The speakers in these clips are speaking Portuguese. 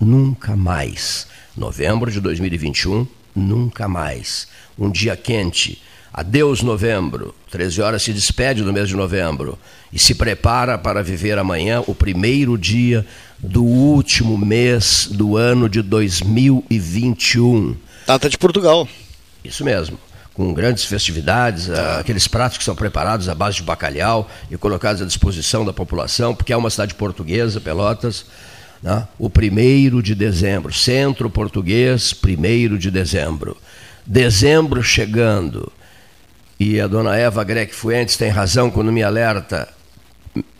nunca mais. Novembro de 2021, nunca mais. Um dia quente. Adeus, novembro. 13 horas se despede do mês de novembro e se prepara para viver amanhã o primeiro dia do último mês do ano de 2021. Data de Portugal. Isso mesmo. Com grandes festividades, ah, aqueles pratos que são preparados à base de bacalhau e colocados à disposição da população, porque é uma cidade portuguesa, Pelotas. Né? O primeiro de dezembro, centro português, primeiro de dezembro. Dezembro chegando. E a dona Eva Grec Fuentes tem razão quando me alerta.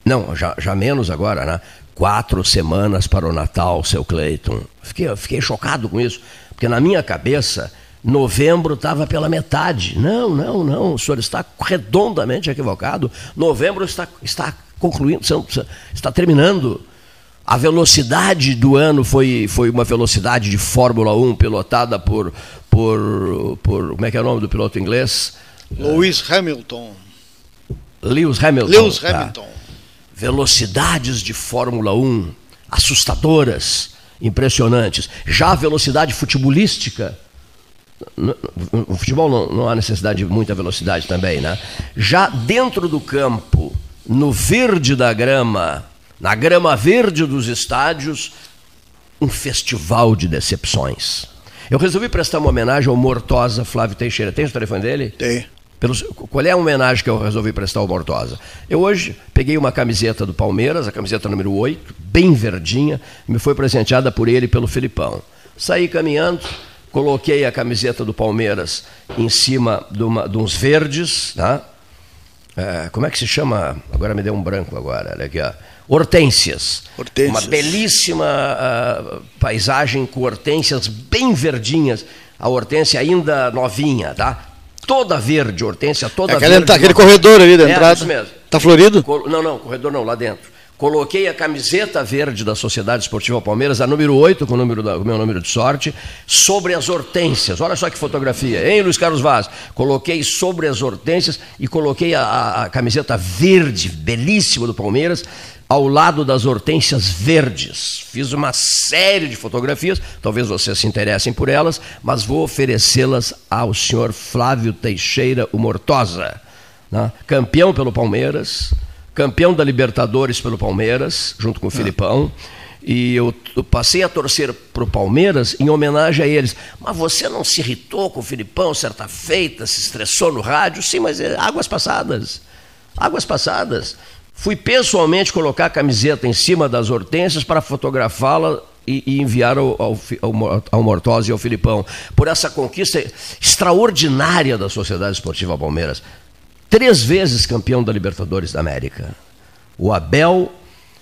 Não, já, já menos agora, né? Quatro semanas para o Natal, seu Cleiton. Fiquei, fiquei chocado com isso, porque na minha cabeça, novembro estava pela metade. Não, não, não, o senhor está redondamente equivocado. Novembro está, está concluindo, está terminando. A velocidade do ano foi, foi uma velocidade de Fórmula 1 pilotada por, por, por. Como é que é o nome do piloto inglês? Lewis Hamilton. Lewis Hamilton. Lewis tá. Hamilton. Tá. Velocidades de Fórmula 1 assustadoras, impressionantes. Já a velocidade futebolística. No futebol não, não há necessidade de muita velocidade também, né? Já dentro do campo, no verde da grama, na grama verde dos estádios, um festival de decepções. Eu resolvi prestar uma homenagem ao Mortosa Flávio Teixeira. Tem o telefone dele? Tem. Pelos, qual é a homenagem que eu resolvi prestar ao Mortosa? Eu hoje peguei uma camiseta do Palmeiras, a camiseta número 8, bem verdinha, me foi presenteada por ele e pelo Filipão. Saí caminhando, coloquei a camiseta do Palmeiras em cima de, uma, de uns verdes, tá? É, como é que se chama? Agora me deu um branco agora, olha aqui, ó. Hortênsias. hortênsias. Uma belíssima uh, paisagem com hortênsias bem verdinhas. A hortência ainda novinha, tá? toda verde, hortência toda é aquele, verde. aquele corredor ali da é, entrada. Isso mesmo. Está florido? Não, não, corredor não, lá dentro. Coloquei a camiseta verde da Sociedade Esportiva Palmeiras, a número 8, com o, número da, o meu número de sorte, sobre as hortênsias. Olha só que fotografia, hein, Luiz Carlos Vaz? Coloquei sobre as hortênsias e coloquei a, a, a camiseta verde, belíssima do Palmeiras, ao lado das hortênsias verdes. Fiz uma série de fotografias, talvez vocês se interessem por elas, mas vou oferecê-las ao senhor Flávio Teixeira, o Mortosa, né? campeão pelo Palmeiras, campeão da Libertadores pelo Palmeiras, junto com o ah. Filipão. E eu, eu, passei a torcer para o Palmeiras em homenagem a eles. Mas você não se irritou com o Filipão certa feita, se estressou no rádio? Sim, mas é águas passadas. Águas passadas. Fui pessoalmente colocar a camiseta em cima das hortênsias para fotografá-la e, e, enviar ao, ao, ao, ao Mortosa e ao Filipão. Por essa conquista extraordinária da Sociedade Esportiva Palmeiras. Três vezes campeão da Libertadores da América. O Abel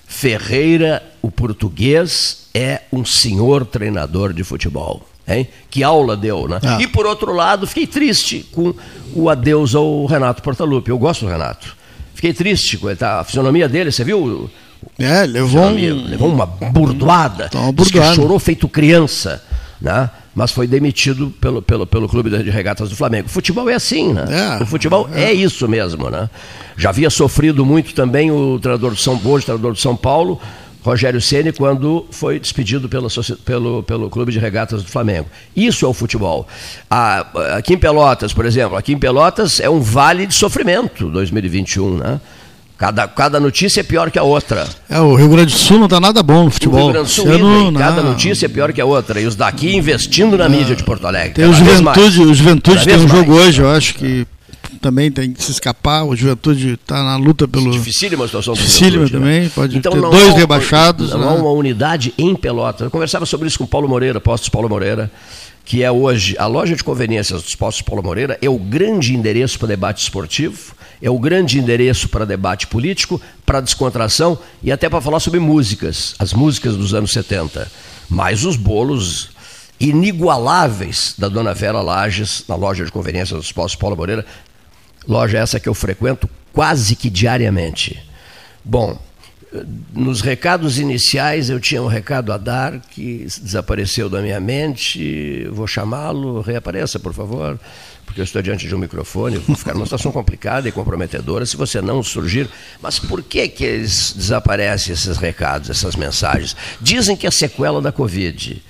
Ferreira, o português, é um senhor treinador de futebol. Hein? Que aula deu, né? Ah. E por outro lado, fiquei triste com o adeus ao Renato Portaluppi. Eu gosto do Renato. Fiquei triste com a fisionomia dele, você viu? É, levou, um... levou uma burdoada. Uma burdoada. chorou feito criança, né? Mas foi demitido pelo, pelo, pelo Clube de Regatas do Flamengo. O futebol é assim, né? É, o futebol é. é. isso mesmo, né? Já havia sofrido muito também o treinador do São Paulo, treinador do São Paulo, Rogério Ceni quando foi despedido pela, pelo, pelo Clube de Regatas do Flamengo. Isso é o futebol. aqui em Pelotas, por exemplo, aqui em Pelotas é um vale de sofrimento 2021, né? Cada, cada notícia é pior que a outra. É, o Rio Grande do Sul não está nada bom no futebol. O Rio Grande do Sul, não, cada notícia é pior que a outra. E os daqui investindo na mídia de Porto Alegre. Tem o Juventude, o Juventude tem um jogo mais. hoje, eu acho que também tem que se escapar. O Juventude está na luta pelo. Dificílima a situação Dificílima né? também. Pode então, ter dois há, rebaixados. Não né? há uma unidade em Pelotas. Eu conversava sobre isso com Paulo Moreira, Postos Paulo Moreira, que é hoje a loja de conveniências dos Postos Paulo Moreira, é o grande endereço para debate esportivo, é o grande endereço para debate político, para descontração e até para falar sobre músicas, as músicas dos anos 70. Mais os bolos inigualáveis da Dona Vera Lages, na loja de conveniências dos Postos Paulo Moreira, Loja essa que eu frequento quase que diariamente. Bom, nos recados iniciais eu tinha um recado a dar que desapareceu da minha mente. Vou chamá-lo, reapareça, por favor, porque eu estou diante de um microfone, vou ficar numa situação complicada e comprometedora se você não surgir. Mas por que, que eles desaparecem esses recados, essas mensagens? Dizem que é sequela da Covid.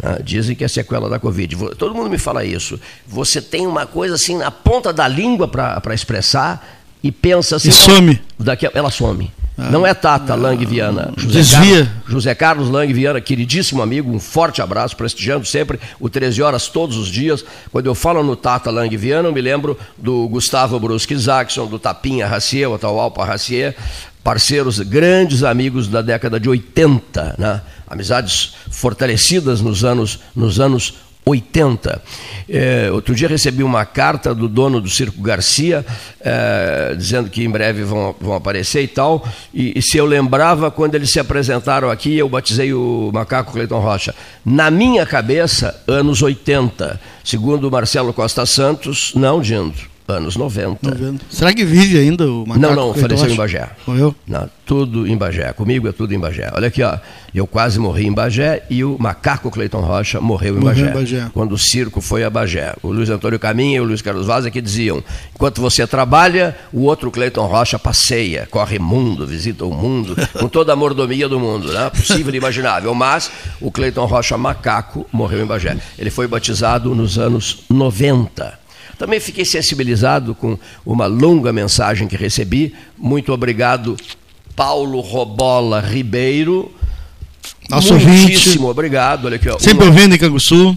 Né? Dizem que é sequela da Covid. Todo mundo me fala isso. Você tem uma coisa assim na ponta da língua para expressar e pensa assim. E some. Daqui, ela some. Ah, não é Tata Lang Viana. José desvia. Carlos, José Carlos Lang Viana, queridíssimo amigo, um forte abraço, prestigiando sempre o 13 horas todos os dias. Quando eu falo no Tata Lang Viana, eu me lembro do Gustavo Brusque Jackson, do Tapinha Racier, o Taualpa Racier, parceiros, grandes amigos da década de 80, né? amizades fortalecidas nos anos, nos anos 80. É, outro dia recebi uma carta do dono do Circo Garcia, é, dizendo que em breve vão, vão aparecer e tal. E, e, se eu lembrava, quando eles se apresentaram aqui, eu batizei o macaco Cleiton Rocha. Na minha cabeça, anos 80. Segundo Marcelo Costa Santos, não, Dindo anos 90. 90. Será que vive ainda o macaco? Não, não, faleceu em Bagé. Morreu? Não, tudo em Bagé. Comigo é tudo em Bagé. Olha aqui, ó. Eu quase morri em Bagé e o macaco Cleiton Rocha morreu em morreu Bagé, em Bagé. Quando o circo foi a Bagé. O Luiz Antônio Caminha e o Luiz Carlos Vaz é que diziam: enquanto você trabalha, o outro Cleiton Rocha passeia, corre mundo, visita o mundo, com toda a mordomia do mundo, né? Possível e imaginável. Mas o Cleiton Rocha Macaco morreu em Bagé. Ele foi batizado nos anos 90. Também fiquei sensibilizado com uma longa mensagem que recebi. Muito obrigado, Paulo Robola Ribeiro. Nosso Muitíssimo ouvinte. obrigado. Olha aqui, ó. Sempre uma, ouvindo em Canguçu.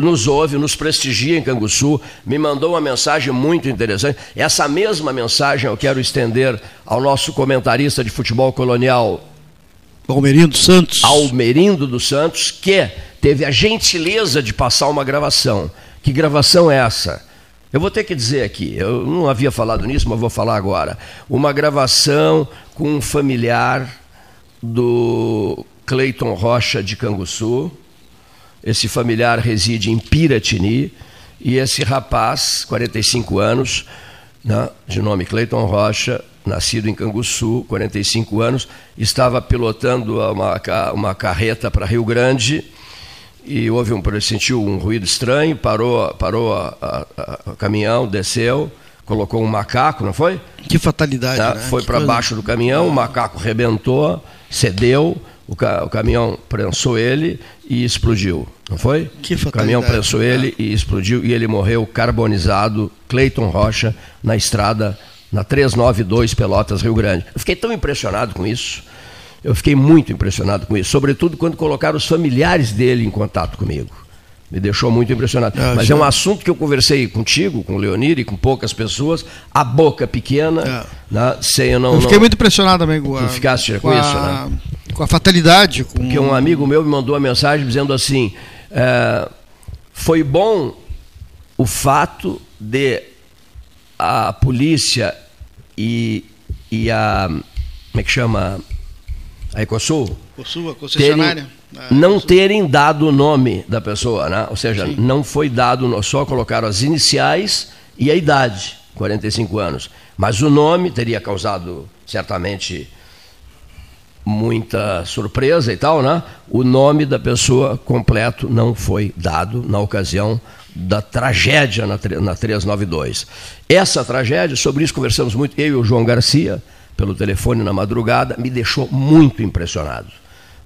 Nos ouve, nos prestigia em Canguçu. Me mandou uma mensagem muito interessante. Essa mesma mensagem eu quero estender ao nosso comentarista de futebol colonial. Almerindo Santos. Almerindo dos Santos, que teve a gentileza de passar uma gravação. Que gravação é essa? Eu vou ter que dizer aqui, eu não havia falado nisso, mas vou falar agora. Uma gravação com um familiar do Cleiton Rocha de Canguçu. Esse familiar reside em Piratini e esse rapaz, 45 anos, né, de nome Cleiton Rocha, nascido em Canguçu, 45 anos, estava pilotando uma, uma carreta para Rio Grande e houve um sentiu um ruído estranho, parou, parou o caminhão, desceu, colocou um macaco, não foi? Que fatalidade, tá? né? Foi para baixo do caminhão, o macaco rebentou, cedeu, o, ca, o, caminhão prensou ele e explodiu, não foi? Que fatalidade. O caminhão prensou né? ele e explodiu e ele morreu carbonizado, Cleiton Rocha, na estrada na 392 Pelotas, Rio Grande. Eu fiquei tão impressionado com isso. Eu fiquei muito impressionado com isso, sobretudo quando colocaram os familiares dele em contato comigo. Me deixou muito impressionado. Ah, Mas é um assunto que eu conversei contigo, com o Leonir e com poucas pessoas, a boca pequena, é. né, sem eu não. Eu fiquei não... muito impressionado também com, a, ficaste com, com isso, a, né? Com a fatalidade. Com... Porque um amigo meu me mandou uma mensagem dizendo assim: é, foi bom o fato de a polícia e, e a. Como é que chama? A Ecosul, Ecosul a concessionária. Terem, não terem dado o nome da pessoa, né? ou seja, Sim. não foi dado, só colocaram as iniciais e a idade, 45 anos. Mas o nome teria causado certamente muita surpresa e tal, né? O nome da pessoa completo não foi dado na ocasião da tragédia na, na 392. Essa tragédia, sobre isso conversamos muito, eu e o João Garcia, pelo telefone na madrugada, me deixou muito impressionado,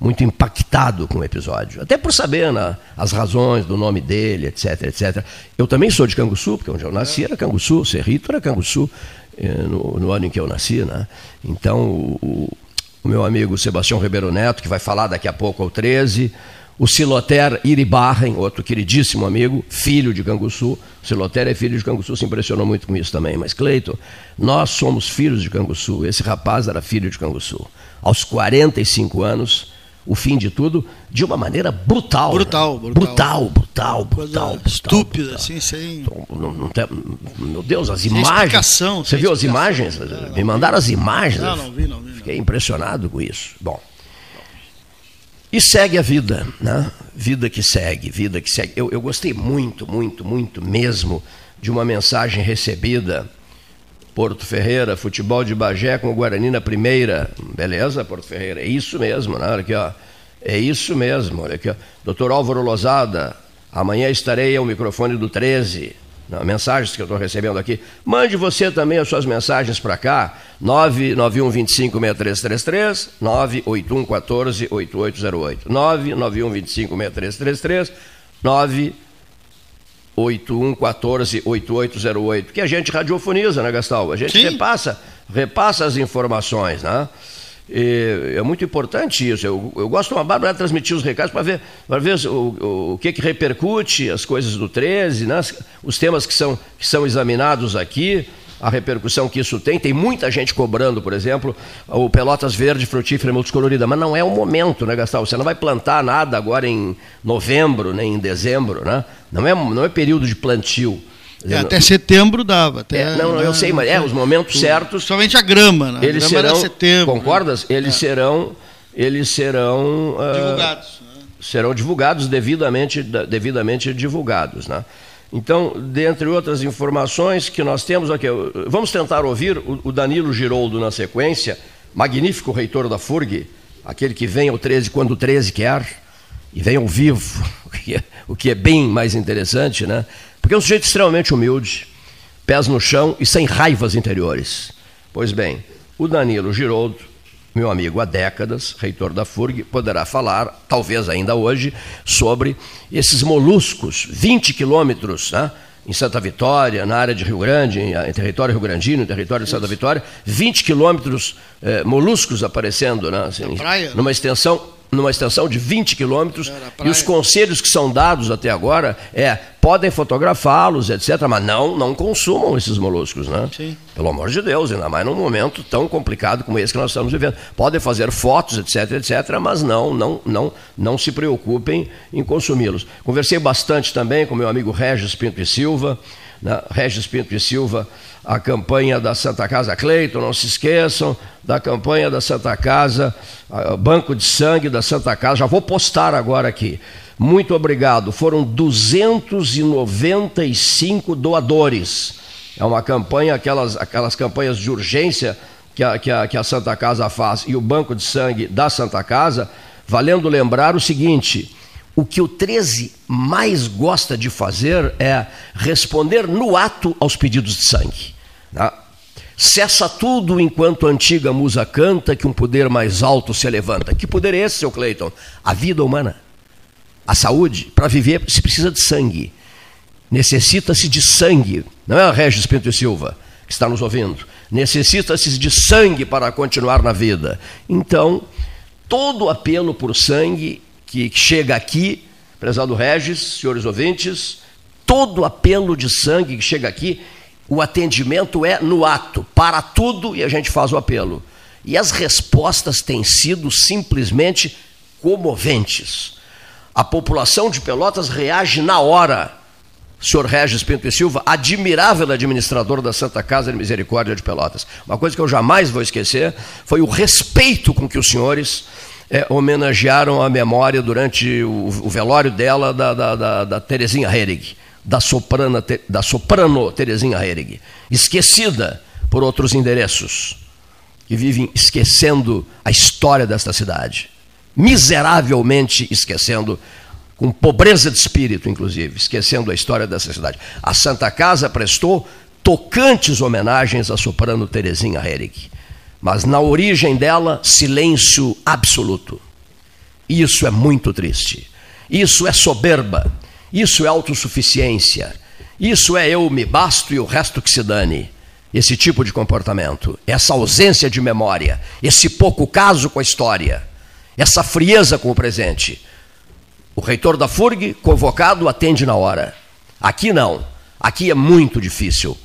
muito impactado com o episódio. Até por saber né, as razões do nome dele, etc, etc. Eu também sou de Canguçu, porque onde eu nasci era Canguçu, Cerrito era Canguçu, eh, no, no ano em que eu nasci. Né? Então, o, o meu amigo Sebastião Ribeiro Neto, que vai falar daqui a pouco ao 13, o Siloter Iribarren, outro queridíssimo amigo, filho de Canguçu. O Siloter é filho de Canguçu, se impressionou muito com isso também. Mas, Cleiton, nós somos filhos de Canguçu. Esse rapaz era filho de Canguçu. Aos 45 anos, o fim de tudo, de uma maneira brutal. Brutal, né? brutal. Brutal, brutal, brutal. brutal estúpida, brutal. assim, sem. Então, não, não tem, meu Deus, as sem imagens. Você viu as imagens? Não, Me mandaram as imagens. Não, não vi, não vi. Fiquei impressionado com isso. Bom. E segue a vida, né? Vida que segue, vida que segue. Eu, eu gostei muito, muito, muito mesmo de uma mensagem recebida Porto Ferreira, futebol de Bagé com o Guarani na primeira. Beleza, Porto Ferreira, é isso mesmo, né? Olha aqui, ó. É isso mesmo, olha aqui, ó. Doutor Álvaro Lozada, amanhã estarei ao microfone do 13. Não, mensagens que eu estou recebendo aqui. Mande você também as suas mensagens para cá, 991 25 6333, 981 14 8808. 991 25 6333, 9 8114 8808, que a gente radiofoniza, né, Gastão? A gente Sim. repassa, repassa as informações, né? E é muito importante isso. Eu, eu gosto uma barba de transmitir os recados para ver, para ver o, o, o, que, que repercute as coisas do 13, né? os temas que são, que são examinados aqui a repercussão que isso tem. Tem muita gente cobrando, por exemplo, o Pelotas Verde Frutífera Multicolorida, mas não é o momento, né, Gastão? Você não vai plantar nada agora em novembro, nem em dezembro, né? Não é, não é período de plantio. É, até setembro dava. Até, é, não, não, eu sei, mas é os momentos certos. Somente a grama, né? Eles grama serão. Setembro, concordas? Né? Eles é. serão. Eles serão. Uh, divulgados. Né? Serão divulgados devidamente, devidamente divulgados, né? Então, dentre outras informações que nós temos aqui, vamos tentar ouvir o Danilo Giroldo na sequência, magnífico reitor da FURG, aquele que vem ao 13 quando o 13 quer, e vem ao vivo, o que é bem mais interessante, né? Porque é um sujeito extremamente humilde, pés no chão e sem raivas interiores. Pois bem, o Danilo Giroldo meu amigo há décadas, reitor da FURG, poderá falar, talvez ainda hoje, sobre esses moluscos, 20 quilômetros, né? em Santa Vitória, na área de Rio Grande, em território rio-grandino, em território de Santa Vitória, 20 quilômetros eh, moluscos aparecendo, né? Assim, numa extensão numa extensão de 20 quilômetros, e os conselhos que são dados até agora é podem fotografá-los, etc., mas não, não consumam esses moluscos, né? Sim. Pelo amor de Deus, ainda mais num momento tão complicado como esse que nós estamos vivendo. Podem fazer fotos, etc., etc., mas não, não, não, não se preocupem em consumi-los. Conversei bastante também com meu amigo Regis Pinto e Silva, né? Regis Pinto e Silva, a campanha da Santa Casa Cleiton, não se esqueçam da campanha da Santa Casa, Banco de Sangue da Santa Casa, já vou postar agora aqui. Muito obrigado. Foram 295 doadores. É uma campanha, aquelas, aquelas campanhas de urgência que a, que, a, que a Santa Casa faz e o Banco de Sangue da Santa Casa, valendo lembrar o seguinte: o que o 13 mais gosta de fazer é responder no ato aos pedidos de sangue. Tá? Cessa tudo enquanto a antiga musa canta, que um poder mais alto se levanta. Que poder é esse, seu Cleiton? A vida humana. A saúde. Para viver se precisa de sangue. Necessita-se de sangue. Não é a Regis Pinto e Silva que está nos ouvindo. Necessita-se de sangue para continuar na vida. Então, todo apelo por sangue que chega aqui, prezado Regis, senhores ouvintes, todo apelo de sangue que chega aqui, o atendimento é no ato, para tudo e a gente faz o apelo. E as respostas têm sido simplesmente comoventes. A população de Pelotas reage na hora. Senhor Regis Pinto e Silva, admirável administrador da Santa Casa de Misericórdia de Pelotas. Uma coisa que eu jamais vou esquecer foi o respeito com que os senhores é, homenagearam a memória durante o, o velório dela, da, da, da, da Terezinha Herig, da, soprana, da soprano Terezinha Herig, esquecida por outros endereços, que vivem esquecendo a história desta cidade, miseravelmente esquecendo, com pobreza de espírito, inclusive, esquecendo a história dessa cidade. A Santa Casa prestou tocantes homenagens à soprano Terezinha Herig mas na origem dela, silêncio absoluto. Isso é muito triste. Isso é soberba. Isso é autossuficiência. Isso é eu me basto e o resto que se dane. Esse tipo de comportamento, essa ausência de memória, esse pouco caso com a história, essa frieza com o presente. O reitor da FURG, convocado, atende na hora. Aqui não. Aqui é muito difícil.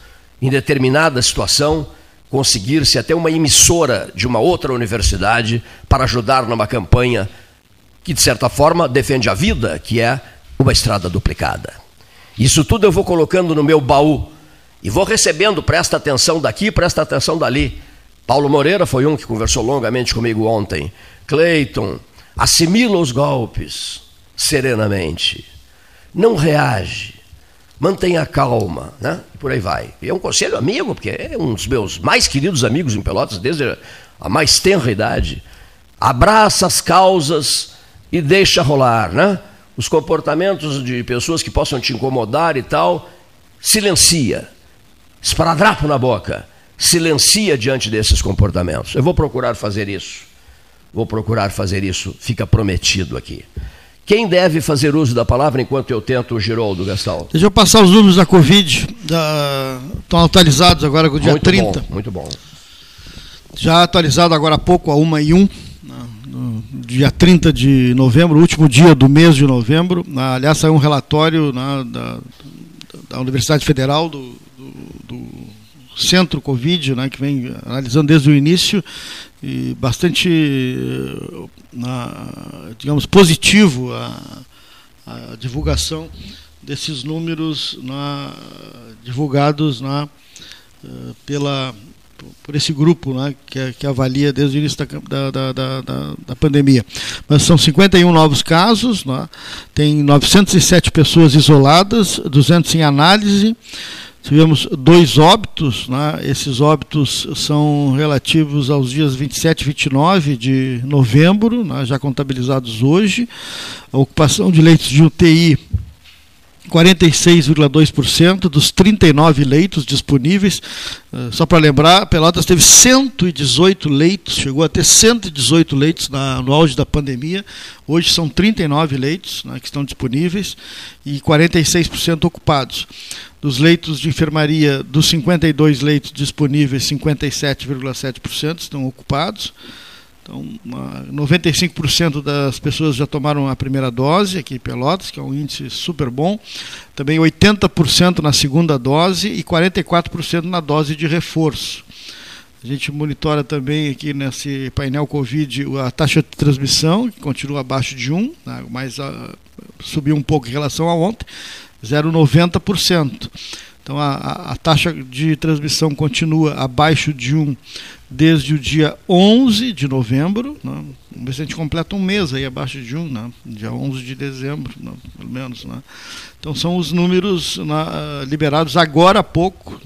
Em determinada situação, conseguir-se até uma emissora de uma outra universidade para ajudar numa campanha que, de certa forma, defende a vida, que é uma estrada duplicada. Isso tudo eu vou colocando no meu baú e vou recebendo, presta atenção daqui, presta atenção dali. Paulo Moreira foi um que conversou longamente comigo ontem. Cleiton, assimila os golpes serenamente. Não reage. mantenha calma, né? Por aí vai. E é um conselho amigo, porque é um dos meus mais queridos amigos em Pelotas desde a mais tenra idade. Abraça as causas e deixa rolar, né? Os comportamentos de pessoas que possam te incomodar e tal, silencia. Esparadrapo na boca. Silencia diante desses comportamentos. Eu vou procurar fazer isso. Vou procurar fazer isso. Fica prometido aqui. Quem deve fazer uso da palavra enquanto eu tento o Giroldo, Gastão? Deixa eu passar os números da Covid. Da... Estão atualizados agora com o dia muito 30. Bom, muito bom. Já atualizado agora há pouco, a 1 e 1, né, no dia 30 de novembro, último dia do mês de novembro. Aliás, saiu um relatório né, da, da Universidade Federal do, do, do Centro Covid, né, que vem analisando desde o início, e bastante, na, digamos, positivo a, a, divulgação desses números na, divulgados na, pela, por esse grupo né, que, que, avalia desde o início da, da, da, da, da pandemia. Mas são 51 novos casos, né, tem 907 pessoas isoladas, 200 em análise, Tivemos dois óbitos, né? esses óbitos são relativos aos dias 27 e 29 de novembro, né? já contabilizados hoje. A ocupação de leitos de UTI 46,2% dos 39 leitos disponíveis. Eh, só para lembrar, Pelotas teve 118 leitos, chegou a ter 118 leitos na, no auge da pandemia. Hoje são 39 leitos né, que estão disponíveis e 46% ocupados. Dos leitos de enfermaria, dos 52 leitos disponíveis, 57,7% estão ocupados. Então, 95% das pessoas já tomaram a primeira dose aqui em Pelotas, que é um índice super bom. Também 80% na segunda dose e 44% na dose de reforço. A gente monitora também aqui nesse painel Covid a taxa de transmissão, que continua abaixo de 1, né, mas uh, subiu um pouco em relação a ontem, 0,90%. Então a, a, taxa de transmissão continua abaixo de 1 desde o dia 11 de novembro. Né? Vamos ver se a gente completa um mês aí abaixo de 1, né? dia 11 de dezembro, né? pelo menos. Né? Então são os números né, liberados agora há pouco,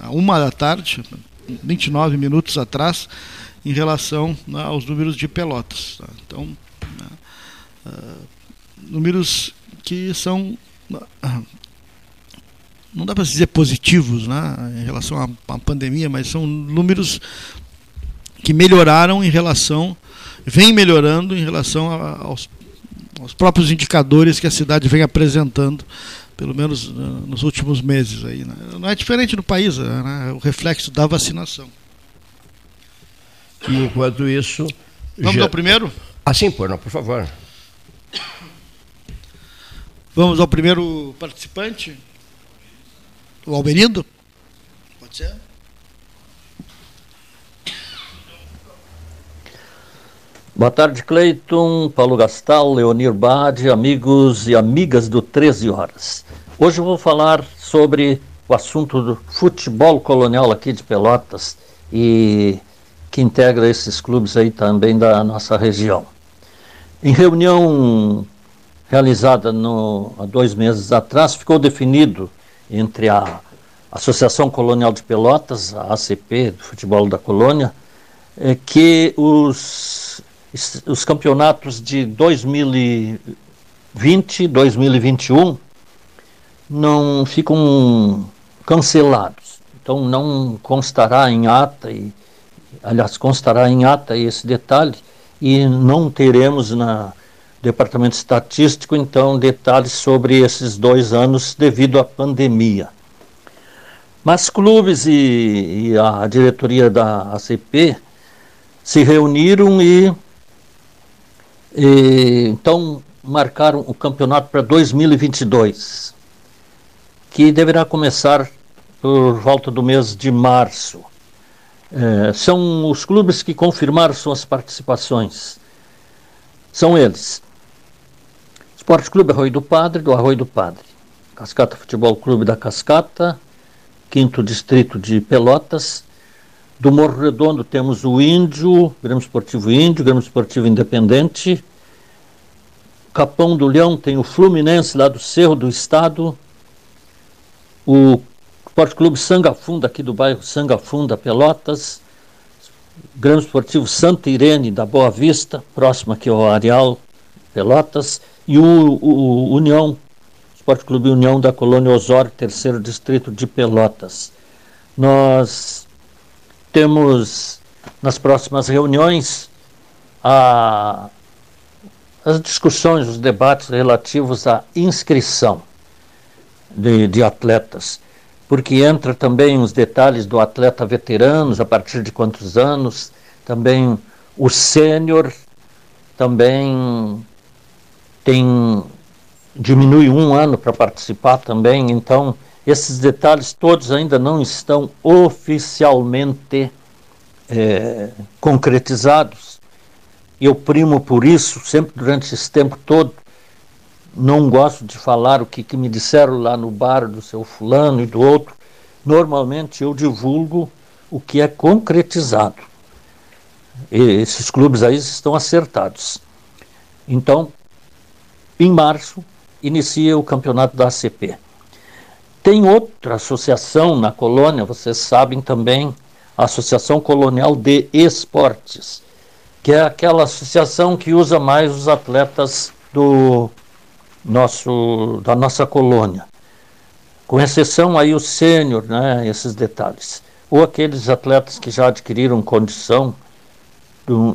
a uma da tarde, 29 minutos atrás, em relação né, aos números de Pelotas. Tá? Então, uh, números que são não dá para dizer positivos né, em relação à, pandemia, mas são números que melhoraram em relação, vem melhorando em relação a, aos, aos, próprios indicadores que a cidade vem apresentando, pelo menos uh, nos últimos meses. Aí, né. Não é diferente no país, né, o reflexo da vacinação. E enquanto isso. Vamos já... ao primeiro? Assim, por, não, por favor. Vamos ao primeiro participante. O Alberindo? Pode ser? Boa tarde, Cleiton, Paulo Gastal, Leonir Bade, amigos e amigas do 13 Horas. Hoje eu vou falar sobre o assunto do futebol colonial aqui de Pelotas e que integra esses clubes aí também da nossa região. Em reunião realizada no, há dois meses atrás, ficou definido entre a Associação Colonial de Pelotas, a ACP, do futebol da colônia, é que os, os campeonatos de 2020 e 2021 não ficam cancelados. Então não constará em ata, e, aliás, constará em ata esse detalhe, e não teremos na Departamento Estatístico, então, detalhes sobre esses dois anos devido à pandemia. Mas clubes e, e a diretoria da ACP se reuniram e, e então marcaram o campeonato para 2022, que deverá começar por volta do mês de março. É, são os clubes que confirmaram suas participações. São eles: Esporte Clube Arroio do Padre, do Arroio do Padre. Cascata Futebol Clube da Cascata, quinto distrito de Pelotas. Do Morro Redondo temos o Índio, Grêmio Esportivo Índio, Grêmio Esportivo Independente. Capão do Leão tem o Fluminense lá do Cerro do Estado. o Esporte Clube Sangafunda, aqui do bairro Sangafunda, Pelotas, Grande Esportivo Santa Irene da Boa Vista, próximo aqui ao Areal Pelotas, e o, o União, Esporte Clube União da Colônia Osório, terceiro distrito de Pelotas. Nós temos nas próximas reuniões a, as discussões, os debates relativos à inscrição de, de atletas porque entra também os detalhes do atleta veteranos, a partir de quantos anos, também o sênior também tem diminui um ano para participar também, então esses detalhes todos ainda não estão oficialmente é, concretizados. Eu primo por isso, sempre durante esse tempo todo, não gosto de falar o que, que me disseram lá no bar do seu fulano e do outro. Normalmente eu divulgo o que é concretizado. E esses clubes aí estão acertados. Então, em março, inicia o campeonato da ACP. Tem outra associação na colônia, vocês sabem também, a Associação Colonial de Esportes, que é aquela associação que usa mais os atletas do nosso, da nossa colônia, com exceção aí o sênior, né, esses detalhes, ou aqueles atletas que já adquiriram condição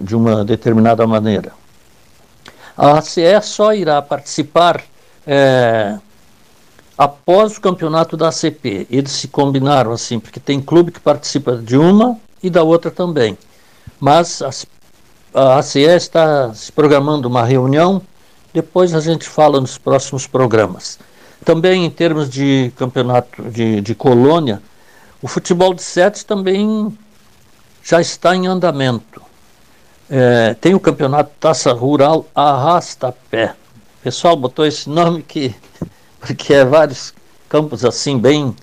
de uma determinada maneira. A ACE só irá participar é, após o campeonato da ACP. Eles se combinaram assim, porque tem clube que participa de uma e da outra também. Mas a, ACE está se programando uma reunião depois a gente fala nos próximos programas. Também em termos de campeonato de, de colônia, o futebol de sete também já está em andamento. É, tem o campeonato Taça Rural Arrasta-Pé. O pessoal botou esse nome que, porque é vários campos assim bem,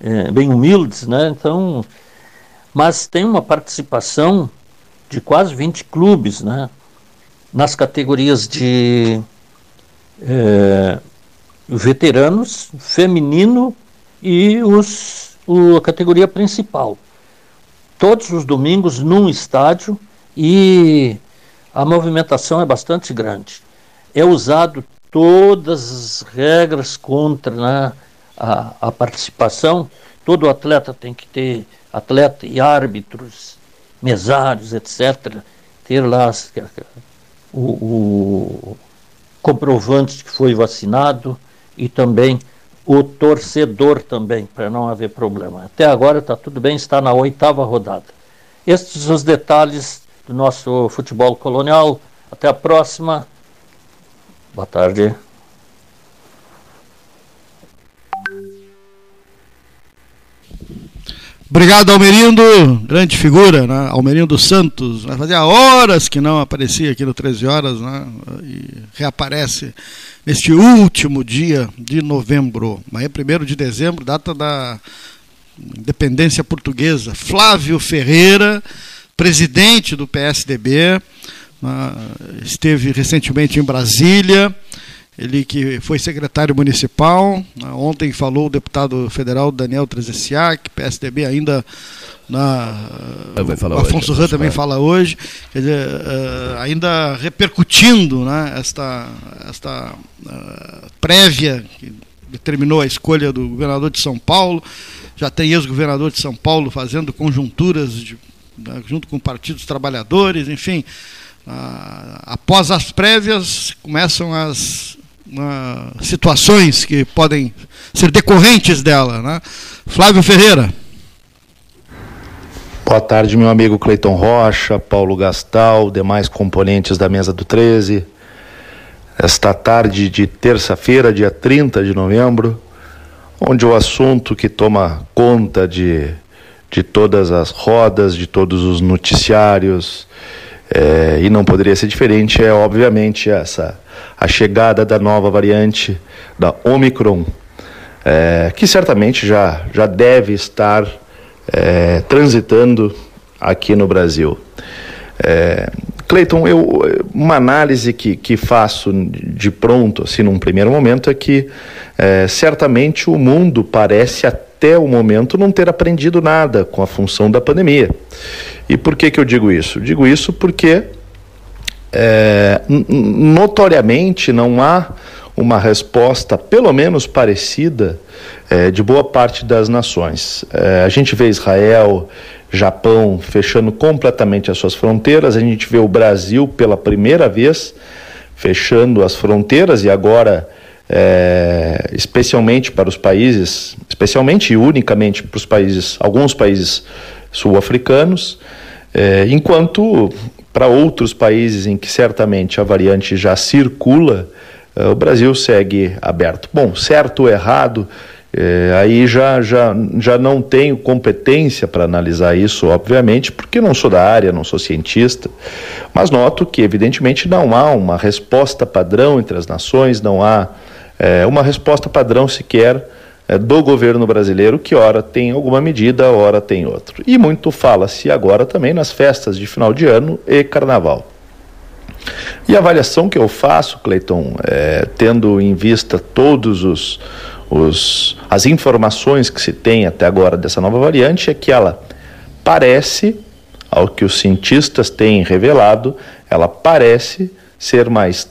é, bem humildes, né? Então, mas tem uma participação de quase 20 clubes, né? nas categorias de é, veteranos, feminino e os, o, a categoria principal. Todos os domingos num estádio e a movimentação é bastante grande. É usado todas as regras contra né, a, a participação. Todo atleta tem que ter atleta e árbitros, mesários, etc. Ter lá o, o comprovante de que foi vacinado e também o torcedor também, para não haver problema. Até agora está tudo bem, está na oitava rodada. Estes os detalhes do nosso futebol colonial. Até a próxima. Boa tarde. Obrigado, Almerindo, grande figura, né? Almerindo Santos. Fazia horas que não aparecia aqui no 13 Horas, né? E reaparece neste último dia de novembro. É 1 de dezembro, data da independência portuguesa. Flávio Ferreira, presidente do PSDB? Esteve recentemente em Brasília ele que foi secretário municipal, né, ontem falou o deputado federal Daniel Trezessiak, PSDB ainda na, o Afonso Ram também fala hoje, quer dizer, uh, ainda repercutindo né, esta, esta uh, prévia que determinou a escolha do governador de São Paulo, já tem ex-governador de São Paulo fazendo conjunturas de, né, junto com partidos trabalhadores, enfim, uh, após as prévias começam as uh, situações que podem ser decorrentes dela. Né? Flávio Ferreira. Boa tarde, meu amigo Cleiton Rocha, Paulo Gastal, demais componentes da mesa do 13. Esta tarde de terça-feira, dia 30 de novembro, onde o assunto que toma conta de, de todas as rodas, de todos os noticiários, é, e não poderia ser diferente, é obviamente essa a chegada da nova variante da Omicron, é, que certamente já, já deve estar é, transitando aqui no Brasil. É, Cleiton, eu, uma análise que, que faço de pronto, assim, num primeiro momento, é que é, certamente o mundo parece até o momento não ter aprendido nada com a função da pandemia. E por que, que eu digo isso? Digo isso porque é, notoriamente não há uma resposta, pelo menos parecida, é, de boa parte das nações. É, a gente vê Israel, Japão fechando completamente as suas fronteiras, a gente vê o Brasil pela primeira vez fechando as fronteiras e agora, é, especialmente para os países, especialmente e unicamente para os países, alguns países sul-africanos, é, enquanto para outros países em que certamente a variante já circula, é, o Brasil segue aberto. Bom, certo ou errado, é, aí já, já, já não tenho competência para analisar isso, obviamente, porque não sou da área, não sou cientista, mas noto que, evidentemente, não há uma resposta padrão entre as nações, não há é, uma resposta padrão sequer é, do governo brasileiro, que ora tem alguma medida, ora tem outro. E muito fala-se agora também nas festas de final de ano e carnaval. E a avaliação que eu faço, Cleiton, é, tendo em vista todos os, os, as informações que se tem até agora dessa nova variante, é que ela parece, ao que os cientistas têm revelado, ela parece ser mais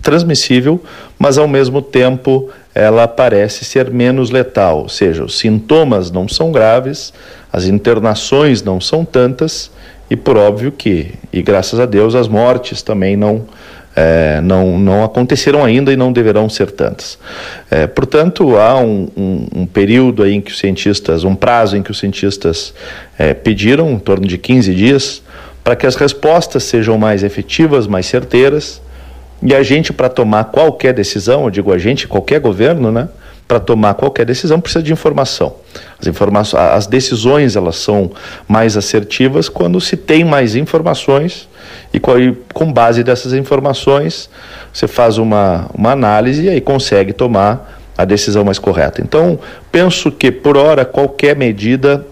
transmissível, mas ao mesmo tempo ela parece ser menos letal, ou seja, os sintomas não são graves, as internações não são tantas e por óbvio que, e graças a Deus, as mortes também não, é, não, não aconteceram ainda e não deverão ser tantas. É, portanto, há um, um, um, período aí em que os cientistas, um prazo em que os cientistas é, pediram, em torno de 15 dias, para que as respostas sejam mais efetivas, mais certeiras, e a gente, para tomar qualquer decisão, eu digo a gente, qualquer governo, né? para tomar qualquer decisão precisa de informação. As, informações, as decisões elas são mais assertivas quando se tem mais informações e com base dessas informações você faz uma, uma análise e aí consegue tomar a decisão mais correta. Então, penso que por hora qualquer medida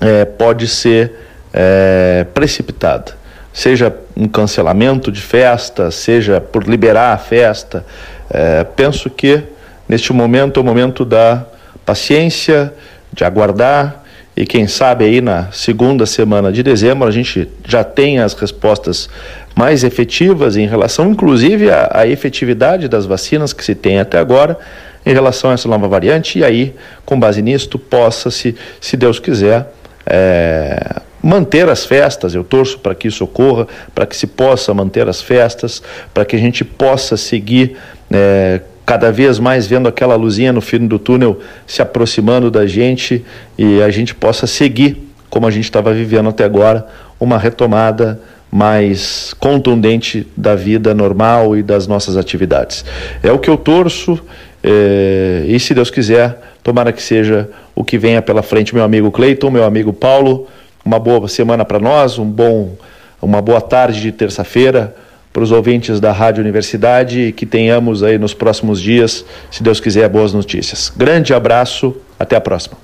é, pode ser é, precipitada. Seja um cancelamento de festa, seja por liberar a festa. É, penso que Neste momento é o momento da paciência, de aguardar e quem sabe aí na segunda semana de dezembro a gente já tem as respostas mais efetivas em relação, inclusive, à, à efetividade das vacinas que se tem até agora em relação a essa nova variante e aí, com base nisto, possa se, se Deus quiser, é, manter as festas. Eu torço para que isso ocorra, para que se possa manter as festas, para que a gente possa seguir é, cada vez mais vendo aquela luzinha no fim do túnel se aproximando da gente e a gente possa seguir como a gente estava vivendo até agora, uma retomada mais contundente da vida normal e das nossas atividades. É o que eu torço é, e, se Deus quiser, tomara que seja o que venha pela frente, meu amigo Cleiton, meu amigo Paulo. Uma boa semana para nós, um bom, uma boa tarde de terça-feira para os ouvintes da Rádio Universidade e que tenhamos aí nos próximos dias, se Deus quiser, boas notícias. Grande abraço, até a próxima.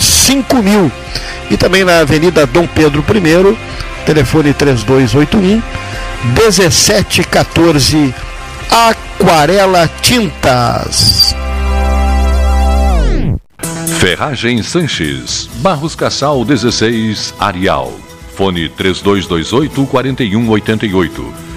5000. E também na Avenida Dom Pedro I, telefone 3281 1714. Aquarela Tintas. Ferragem Sanches, Barros Cassal 16, Arial. Fone 3228 4188.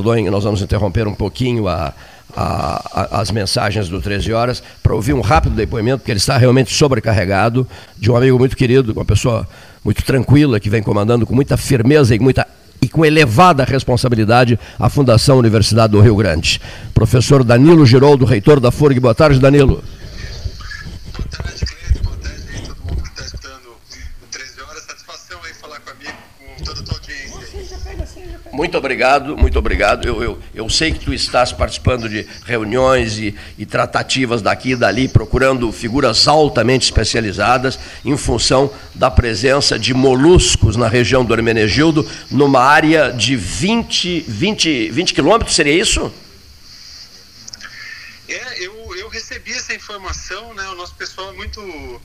Perdoem, nós vamos interromper um pouquinho a, a, a, as mensagens do 13 horas para ouvir um rápido depoimento, porque ele está realmente sobrecarregado, de um amigo muito querido, uma pessoa muito tranquila, que vem comandando com muita firmeza e muita e com elevada responsabilidade a Fundação Universidade do Rio Grande. Professor Danilo Giroldo, reitor da FURG. Boa tarde, Danilo. Boa tarde, Muito obrigado, muito obrigado. Eu, eu, eu sei que tu estás participando de reuniões e, e tratativas daqui e dali, procurando figuras altamente especializadas em função da presença de moluscos na região do Hermenegildo, numa área de 20, 20, 20 quilômetros, seria isso? É, eu, eu recebi essa informação, né? O nosso pessoal é muito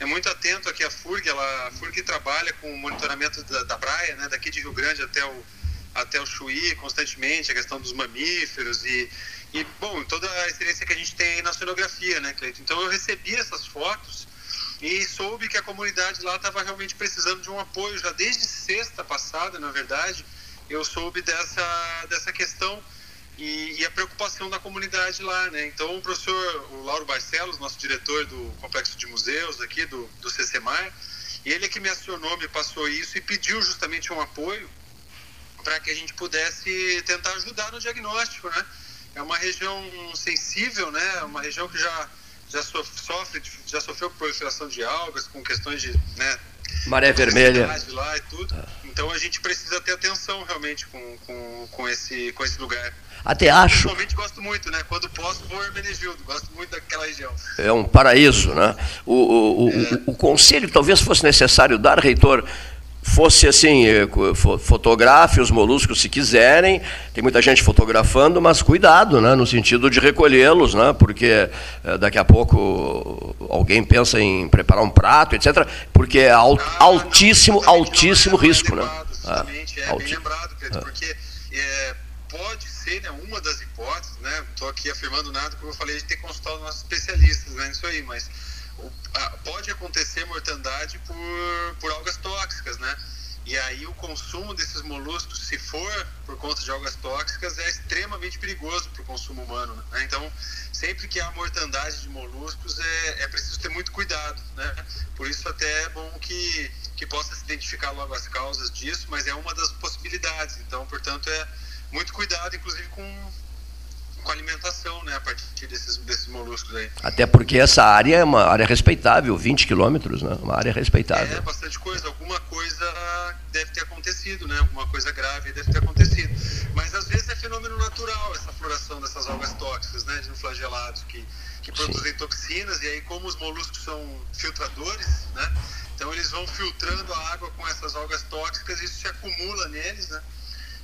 é muito atento aqui à FURG, ela, a FURG trabalha com o monitoramento da, da praia, né? Daqui de Rio Grande até o até o Chuí constantemente, a questão dos mamíferos e, e bom, toda a experiência que a gente tem aí na oceanografia, né, Cleiton? Então eu recebi essas fotos e soube que a comunidade lá estava realmente precisando de um apoio já desde sexta passada, na verdade, eu soube dessa, dessa questão e, e, a preocupação da comunidade lá, né? Então o professor o Lauro Barcelos, nosso diretor do Complexo de Museus aqui do, do CCMAR, ele é que me acionou, me passou isso e pediu justamente um apoio para que a gente pudesse tentar ajudar no diagnóstico, né? É uma região sensível, né? É uma região que já já sofre, já sofreu proliferação de algas com questões de, né? Maré vermelha. Lá e tudo. Então a gente precisa ter atenção realmente com, com, com, esse, com esse lugar. Até acho. Eu realmente gosto muito, né? Quando posso, vou Hermenegildo. Gosto muito daquela região. É um paraíso, né? O, o, o, é. o, o conselho que talvez fosse necessário dar, reitor, fosse assim, eh, fotografe os moluscos se quiserem, tem muita gente fotografando, mas cuidado, né, no sentido de recolhê-los, né, porque eh, daqui a pouco alguém pensa em preparar um prato, etc., porque é alt, ah, altíssimo, altíssimo risco. Né? Né? é, bem lembrado, ah. porque é, pode ser né, uma das hipóteses, né, não estou aqui afirmando nada, como eu falei, de ter consultado nossos especialistas né, nisso aí, mas pode acontecer mortandade por, por algas tóxicas, né? E aí o consumo desses moluscos, se for por conta de algas tóxicas, é extremamente perigoso para o consumo humano. Né? Então, sempre que há mortandade de moluscos, é, é preciso ter muito cuidado. Né? Por isso até é bom que, que possa se identificar logo as causas disso, mas é uma das possibilidades. Então, portanto, é muito cuidado, inclusive com com alimentação, né, a partir desses, desses moluscos aí. Até porque essa área é uma área respeitável, 20 quilômetros, né, uma área respeitável. É, bastante coisa, alguma coisa deve ter acontecido, né, alguma coisa grave deve ter acontecido. Mas às vezes é fenômeno natural essa floração dessas algas tóxicas, né, de flagelados que, que produzem Sim. toxinas, e aí como os moluscos são filtradores, né, então eles vão filtrando a água com essas algas tóxicas e isso se acumula neles, né,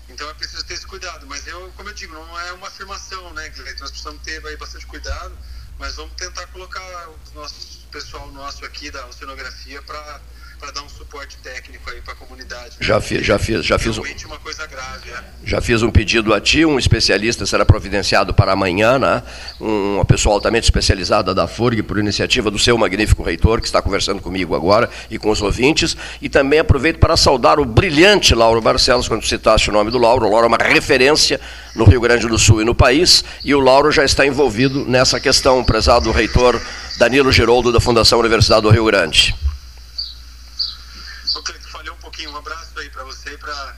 então é preciso ter esse cuidado. Mas eu, como eu digo, não é uma afirmação, né, Cleiton? Nós precisamos ter aí bastante cuidado, mas vamos tentar colocar o nosso pessoal nosso aqui da oceanografia para para dar um suporte técnico aí para a comunidade. Já fiz, já fiz, já fiz um, uma coisa grave, é. Já fiz um pedido a ti, um especialista será providenciado para amanhã, né? uma pessoa altamente especializada da FURG, por iniciativa do seu magnífico reitor, que está conversando comigo agora e com os ouvintes, e também aproveito para saudar o brilhante Lauro Barcelos, quando citaste o nome do Lauro, o Lauro é uma referência no Rio Grande do Sul e no país, e o Lauro já está envolvido nessa questão, prezado reitor Danilo Giroldo, da Fundação Universidade do Rio Grande. Pouquinho. Um abraço aí para você e para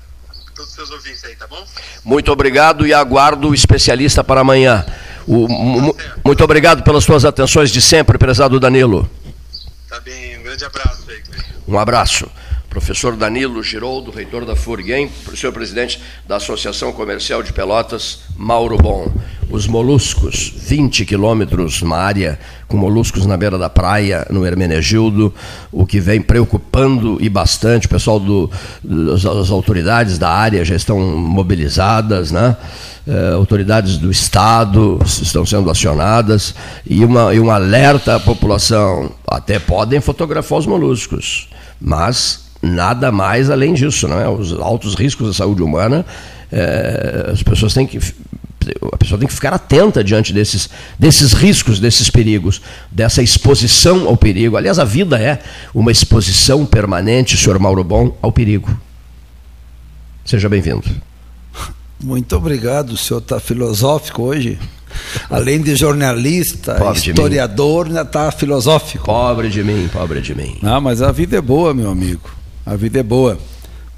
todos os seus ouvintes aí, tá bom? Muito obrigado e aguardo o especialista para amanhã. O, mu- muito obrigado pelas suas atenções de sempre, prezado Danilo. Tá bem, um grande abraço aí. Um abraço. Professor Danilo Giroldo, reitor da FURG, hein? senhor presidente da Associação Comercial de Pelotas, Mauro Bom. Os moluscos, 20 quilômetros na área, com moluscos na beira da praia, no Hermenegildo, o que vem preocupando e bastante. O pessoal do, das, as autoridades da área já estão mobilizadas, né? Eh, autoridades do Estado estão sendo acionadas e, uma, e um alerta à população. Até podem fotografar os moluscos, mas nada mais além disso, não é? Os altos riscos da saúde humana, eh, as pessoas têm que a pessoa tem que ficar atenta diante desses, desses riscos, desses perigos, dessa exposição ao perigo. Aliás, a vida é uma exposição permanente, senhor Mauro Bom, ao perigo. Seja bem-vindo. Muito obrigado, o senhor está filosófico hoje. Além de jornalista, Pobre historiador, ainda está filosófico. Pobre de mim, pobre de mim. Não, mas a vida é boa, meu amigo. A vida é boa.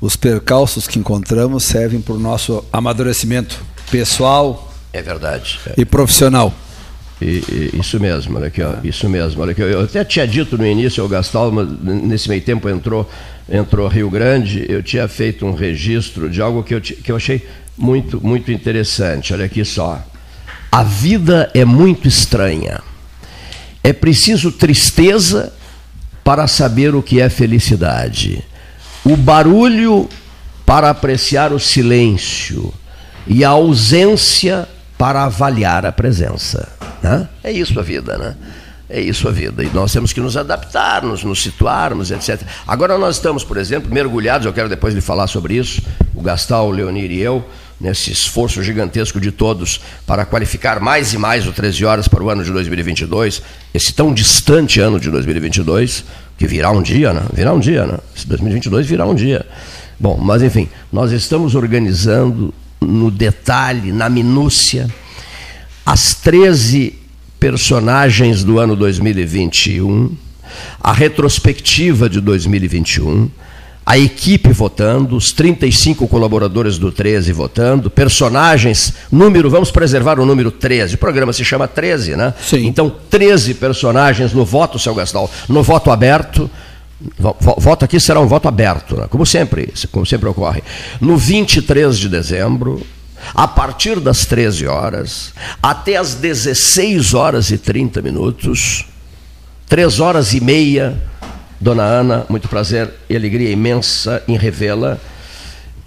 Os percalços que encontramos servem para o nosso amadurecimento pessoal É verdade. E profissional. E- e- isso mesmo, olha aqui, ó, isso mesmo. Olha aqui, eu até tinha dito no início, o Gastal, nesse meio tempo entrou, entrou Rio Grande, eu tinha feito um registro de algo que eu, que eu achei muito, muito interessante. Olha aqui só. A vida é muito estranha. É preciso tristeza para saber o que é felicidade. O barulho para apreciar o silêncio. E a ausência para avaliar a presença. né? É isso a vida, né? É isso a vida. E nós temos que nos adaptar, nos, nos situarmos, etc. Agora nós estamos, por exemplo, mergulhados, eu quero depois lhe falar sobre isso, o Gastal, o Leonir e eu, nesse esforço gigantesco de todos para qualificar mais e mais o 13 horas para o ano de 2022, esse tão distante ano de 2022, que virá um dia, né? Virá um dia, né? Esse 2022 virá um dia. Bom, mas enfim, nós estamos organizando no detalhe, na minúcia, as 13 personagens do ano 2021, a retrospectiva de 2021, a equipe votando, os 35 colaboradores do 13 votando, personagens, número, vamos preservar o número 13. O programa se chama 13, né? Sim. Então, 13 personagens no voto, seu Gastal, no voto aberto. Vo- vo- Voto aqui será um voto aberto, né? como sempre, como sempre ocorre. No 23 de dezembro, a partir das 13 horas, até as 16 horas e 30 minutos, Três horas e meia, dona Ana, muito prazer e alegria imensa em revê-la.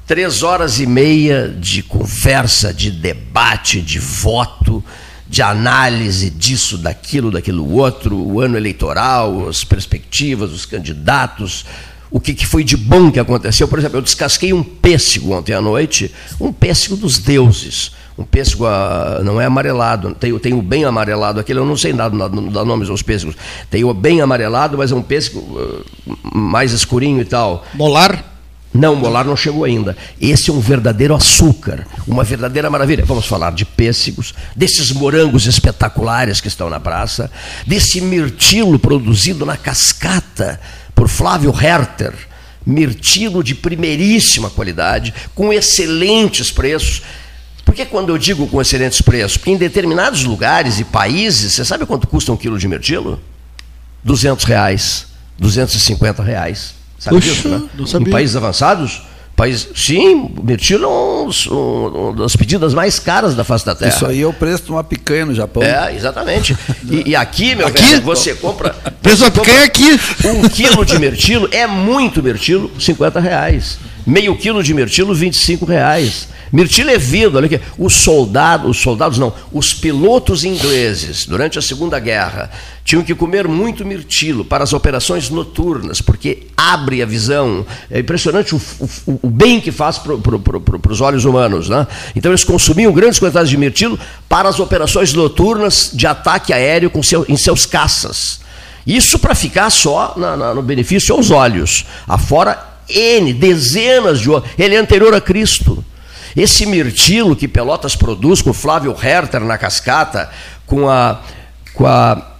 Três horas e meia de conversa, de debate, de voto, de análise disso, daquilo, daquilo outro, o ano eleitoral, as perspectivas, os candidatos, o que, que foi de bom que aconteceu. Por exemplo, eu descasquei um pêssego ontem à noite, um pêssego dos deuses. Um pêssego não é amarelado, tem, tem o bem amarelado, aquele eu não sei nada, dá nomes aos pêssegos. Tem o bem amarelado, mas é um pêssego ah, mais escurinho e tal. Molar? Não, molar não chegou ainda. Esse é um verdadeiro açúcar, uma verdadeira maravilha. Vamos falar de pêssegos, desses morangos espetaculares que estão na praça, desse mirtilo produzido na cascata por Flávio Herter, mirtilo de primeiríssima qualidade, com excelentes preços. Por que quando eu digo com excelentes preços? Porque em determinados lugares e países, você sabe quanto custa um quilo de mirtilo? 200 reais, 250 reais. Sabe Puxa, disso, né? não Em sabia. países avançados, país, sim, o mirtilo é um, um, das pedidas mais caras da face da terra. Isso aí é o preço de uma picanha no Japão. É, exatamente. E, e aqui, meu Aqui? velho, você compra. Preço da picanha aqui. Um quilo de mirtilo é muito mirtilo, 50 reais. Meio quilo de mirtilo, 25 reais. Mirtilo é vida, olha aqui. Os soldados, os soldados não, os pilotos ingleses, durante a Segunda Guerra, tinham que comer muito mirtilo para as operações noturnas, porque abre a visão. É impressionante o, o- o bem que faz para os olhos humanos. Né? Então eles consumiam grandes quantidades de mirtilo para as operações noturnas de ataque aéreo com seu- em seus caças. Isso para ficar só na- na- no benefício aos olhos. Afora N, dezenas de outros. Ele é anterior a Cristo. Esse mirtilo que Pelotas produz com Flávio Herter na cascata, com a, com a,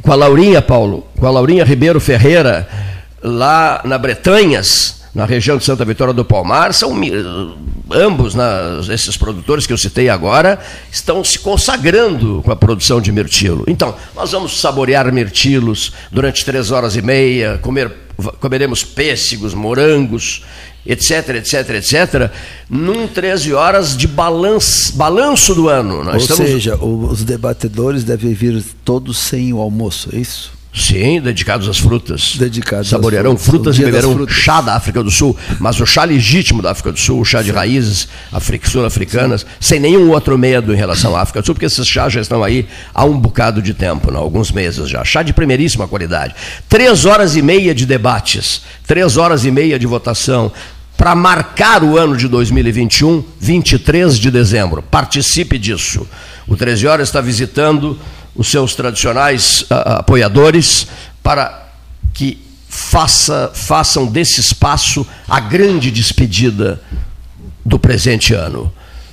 com a Laurinha, Paulo, com a Laurinha Ribeiro Ferreira, lá na Bretanhas, na região de Santa Vitória do Palmar, são ambos, né, esses produtores que eu citei agora, estão se consagrando com a produção de mirtilo. Então, nós vamos saborear mirtilos durante três horas e meia, comer, comeremos pêssegos, morangos, etc, etc, etc, num 13 horas de balanço, balanço do ano. Nós Ou estamos... seja, os debatedores devem vir todos sem o almoço, é isso? Sim, dedicados às frutas. Dedicados Saborearão frutas, frutas e beberão frutas. chá da África do Sul, mas o chá legítimo da África do Sul, o chá de raízes sul-africanas, sem nenhum outro medo em relação à África do Sul, porque esses chás já estão aí há um bocado de tempo, não, alguns meses já. Chá de primeiríssima qualidade. Três horas e meia de debates, três horas e meia de votação, para marcar o ano de 2021, 23 de dezembro. Participe disso. O 13 Horas está visitando os seus tradicionais uh, apoiadores para que faça, façam desse espaço a grande despedida do presente ano.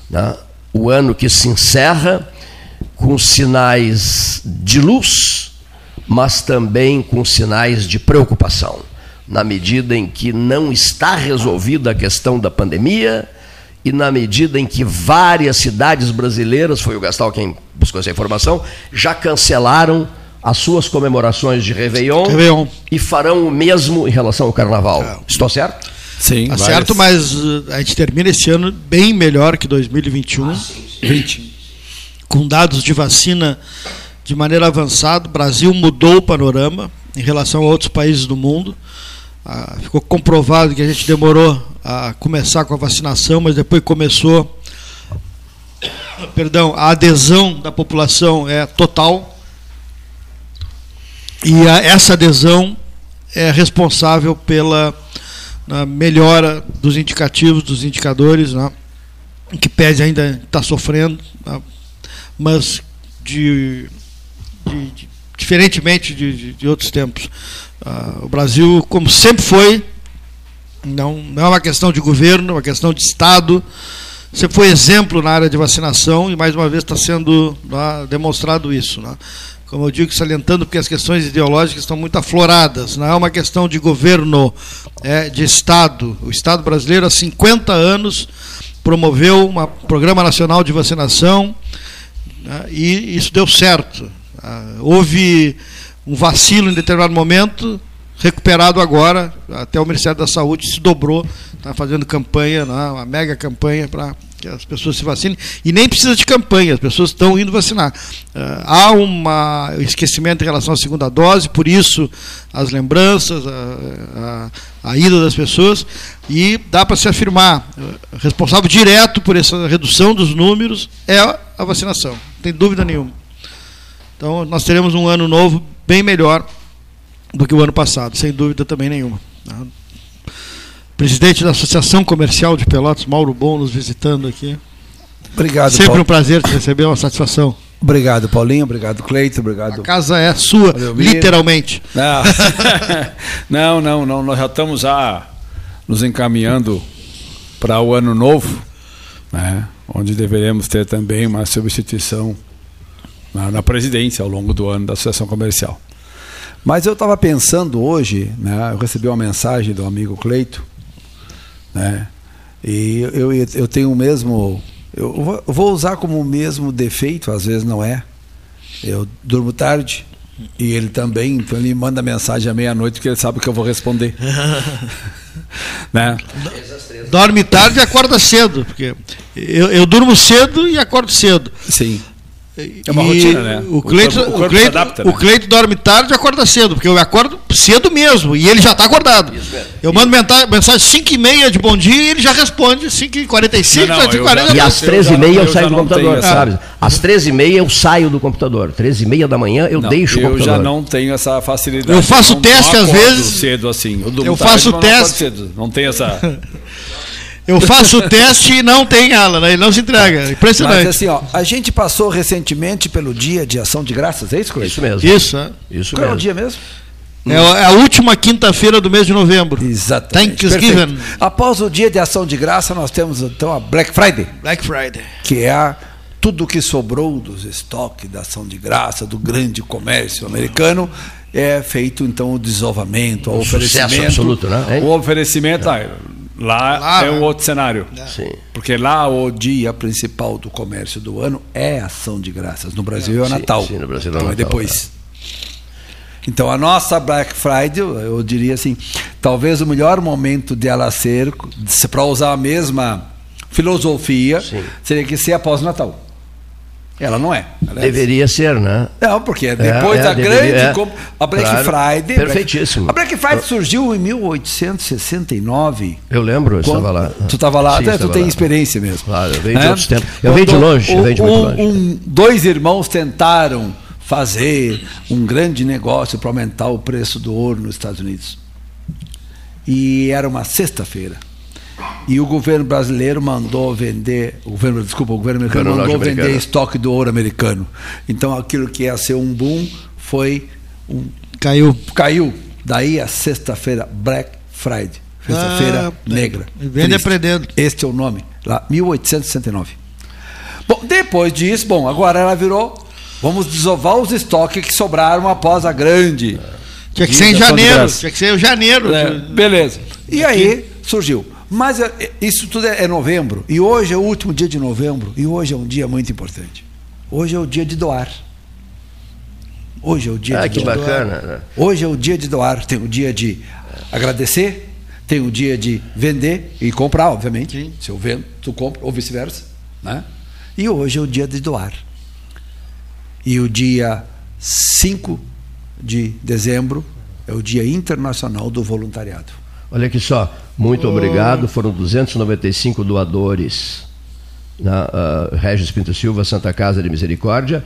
Né? O ano que se encerra com sinais de luz, mas também com sinais de preocupação, na medida em que não está resolvida a questão da pandemia e na medida em que várias cidades brasileiras, foi o Gastal quem buscou essa informação, já cancelaram as suas comemorações de Réveillon, Réveillon. e farão o mesmo em relação ao Carnaval. É. Estou certo? Sim. Está certo, mas uh, a gente termina esse ano bem melhor que 2021. Ah, sim, sim. 20. Com dados de vacina de maneira avançada, o Brasil mudou o panorama em relação a outros países do mundo. Ah, ficou comprovado que a gente demorou a começar com a vacinação, mas depois começou. Perdão, a adesão da população é total. E a, essa adesão é responsável pela melhora dos indicativos, dos indicadores, né, que pede ainda está sofrendo, né, mas de, de, de, diferentemente de, outros tempos. Uh, o Brasil, como sempre foi, não, não é uma questão de governo, é uma questão de Estado. Você foi exemplo na área de vacinação e mais uma vez está sendo né, demonstrado isso. Né? Como eu digo, salientando porque as questões ideológicas estão muito afloradas. Não é uma questão de governo, é de Estado. O Estado brasileiro há 50 anos promoveu um programa nacional de vacinação né, e isso deu certo. Ah, houve um vacilo em determinado momento, recuperado agora, até o Ministério da Saúde se dobrou, está fazendo campanha, né, uma mega campanha para que as pessoas se vacinem, e nem precisa de campanha, as pessoas estão indo vacinar. Uh, há um esquecimento em relação à segunda dose, por isso as lembranças, a, a, a ida das pessoas, e dá para se afirmar, uh, responsável direto por essa redução dos números é a vacinação, não tem dúvida nenhuma. Então nós teremos um ano novo bem melhor do que o ano passado, sem dúvida também nenhuma. Presidente da Associação Comercial de Pelotas, Mauro Bom, nos visitando aqui. Obrigado, Sempre Paulo. um prazer te receber, uma satisfação. Obrigado, Paulinho. Obrigado, Cleito. Obrigado. A casa é sua, literalmente. Não, não, não. Nós já estamos já nos encaminhando para o ano novo, né? onde deveremos ter também uma substituição na, na presidência ao longo do ano da Associação Comercial. Mas eu estava pensando hoje, né, eu recebi uma mensagem do amigo Cleito, né, e eu, eu tenho o mesmo. Eu vou usar como o mesmo defeito, às vezes não é. Eu durmo tarde, e ele também, então ele manda mensagem à meia-noite porque ele sabe que eu vou responder. né? Dorme tarde e acorda cedo, porque eu, eu durmo cedo e acordo cedo. Sim. É uma e rotina, né? O Cleito, o, o, Cleito, adapta, né? o Cleito dorme tarde e acorda cedo, porque eu acordo cedo mesmo, e ele já está acordado. Eu mando mensagem 5 e meia de bom dia e ele já responde 5 e 45, não, não, 40 E às 13 e meia eu, eu saio do computador, tenho, sabe? Às 13 e meia eu saio do computador. 13 e meia da manhã eu não, deixo o computador. Eu já não tenho essa facilidade. Eu faço não, teste às vezes. cedo assim. Eu, eu faço teste. Não, não tem essa. Eu faço o teste e não tem ela, né? ele não se entrega. Impressionante. Mas assim, ó, a gente passou recentemente pelo dia de ação de graças, é isso, Cleiton? Isso mesmo. Isso, é. Isso Qual mesmo. é o dia mesmo? É a última quinta-feira do mês de novembro. Exatamente. Thanksgiving. Após o dia de ação de graça, nós temos então a Black Friday. Black Friday. Que é a, tudo que sobrou dos estoques da ação de graça, do grande comércio americano, é feito então o desovamento, o Um sucesso oferecimento. absoluto, né? Hein? O oferecimento, ah, lá, Lá, é né? um outro cenário. Sim. Porque lá o dia principal do comércio do ano é ação de graças. No Brasil é o Natal. sim, no Brasil é o então Natal, depois. Então a nossa Black Friday, eu diria assim, talvez o melhor momento dela ser, para usar a mesma filosofia, Sim. seria que ser após o Natal. Ela não é. Ela é Deveria ser, né? não, porque depois é, da deveria- grande. é. comp- a Black Claro. Friday. Perfeitíssimo. A Black Friday surgiu em 1869. Eu lembro, eu estava lá. Tu estava lá, Sim, até tu tem lá. experiência mesmo. Claro, eu venho de É? outros tempos. Eu venho de longe, eu venho de muito um- longe. um- dois irmãos tentaram fazer um grande negócio para aumentar o preço do ouro nos Estados Unidos. E era uma sexta-feira. E o governo brasileiro mandou vender, o governo, desculpa, o governo americano mandou vender norte-americano. estoque do ouro americano. Então aquilo que ia ser um boom foi um Caiu. caiu. Daí a sexta-feira, Black Friday. Sexta-feira Ah, negra. vende aprendendo. Este é o nome. Lá, 1869. Bom, depois disso, bom, agora ela virou. Vamos desovar os estoques que sobraram após a grande. Tinha que ser em janeiro. Tinha que ser em janeiro. É, beleza. E aí surgiu. Mas é, é, isso tudo é, é novembro. E hoje é o último dia de novembro. E hoje é um dia muito importante. Hoje é o dia de doar. Hoje é o dia Ah, de que doar. bacana. né? Hoje é o dia de doar. Tem o dia de agradecer, tem o dia de vender e comprar, obviamente. Se eu vendo, tu compra, ou vice-versa. Né? E hoje é o dia de doar. E o dia 5 de dezembro é o Dia Internacional do Voluntariado. Olha aqui só, muito obrigado. Foram 295 doadores na ah, Regis Pinto Silva, Santa Casa de Misericórdia,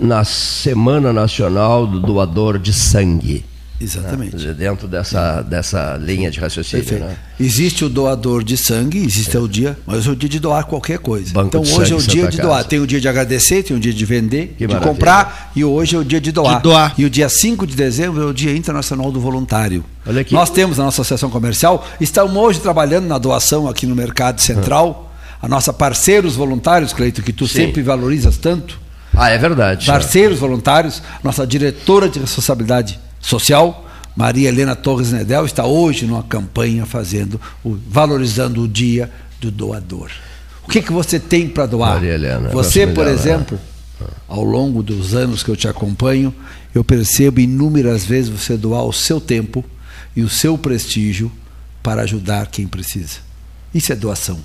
na Semana Nacional do Doador de Sangue. Exatamente. né? Dentro dessa, dessa linha de raciocínio. Né? Existe o doador de sangue, existe o dia, mas é o dia de doar qualquer coisa. Banco então hoje é o dia Santa de Casa. doar. Tem o dia de agradecer, tem o dia de vender, Que de maravilha. comprar e hoje é o dia de doar. De doar. E o dia 5 de dezembro é o Dia Internacional do Voluntário. Olha aqui. Nós temos a nossa associação comercial, estamos hoje trabalhando na doação aqui no Mercado Central. A nossa parceiros voluntários, Cleito, que tu Sim. sempre valorizas tanto. Ah, é verdade. Parceiros voluntários, nossa diretora de responsabilidade social, Maria Helena Torres Nedel, está hoje numa campanha fazendo, valorizando o dia do doador. O que, que você tem para doar? Maria Helena, você, por dela, exemplo, ao longo dos anos que eu te acompanho, eu percebo inúmeras vezes você doar o seu tempo e o seu prestígio para ajudar quem precisa. Isso é doação.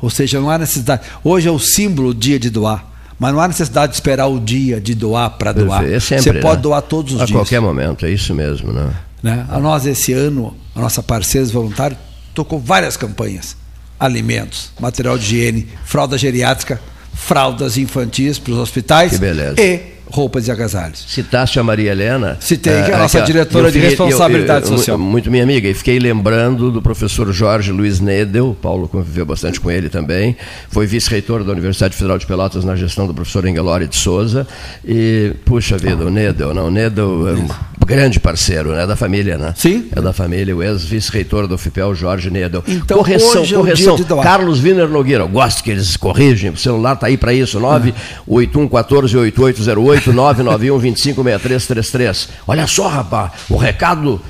Ou seja, não há necessidade. Hoje é o símbolo do dia de doar, mas não há necessidade de esperar o dia de doar para doar. É sempre, Você pode né? doar todos os A dias. qualquer momento, é isso mesmo, né? Né? A nós, esse ano, a nossa parceiros voluntários tocou várias campanhas: alimentos, material de higiene, fralda geriátrica, fraldas infantis para os hospitais Que beleza. e roupas e agasalhos. Citaste a Maria Helena. Citei, que é a Ah, nossa diretora de responsabilidade eu- eu- social. Muito minha amiga, e fiquei lembrando do professor Jorge Luiz Nedel, Paulo conviveu bastante com ele também, foi vice-reitor da Universidade Federal de Pelotas na gestão do professor Engelori de Souza, e, puxa vida, o Nedel, não, o Nedel é um grande parceiro, né, da família, né? Sim. É da família, o ex-vice-reitor do FIPEL, Jorge Nedel. Então, correção, hoje é o correção. Carlos Wiener Nogueira, eu gosto que eles corrigem, o celular está aí para isso, 981 14 8808 991 256333. Olha só, rapaz, o recado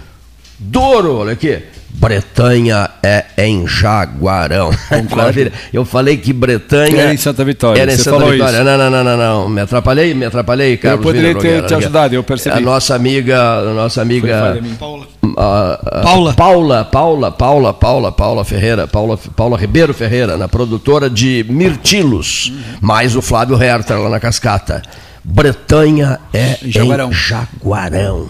Douro, olha aqui. Bretanha é em Jaguarão. Maravilha. Eu falei que Bretanha. Era em Santa Vitória, Era em você Santa falou Vitória. isso. Não, não, não, não, não. Me atrapalhei, me atrapalhei, Carlos. poderia Wiener ter Nogueira. te ajudado, eu percebi. A nossa amiga, a nossa amiga. Paula. Ah, ah, Paula. Paula, Paula, Paula, Paula, Paula Ferreira, Paula, Paula Ribeiro Ferreira, na produtora de Mirtilos, mais o Flávio Herter lá na Cascata. Bretanha é Jaguarão. em Jaguarão.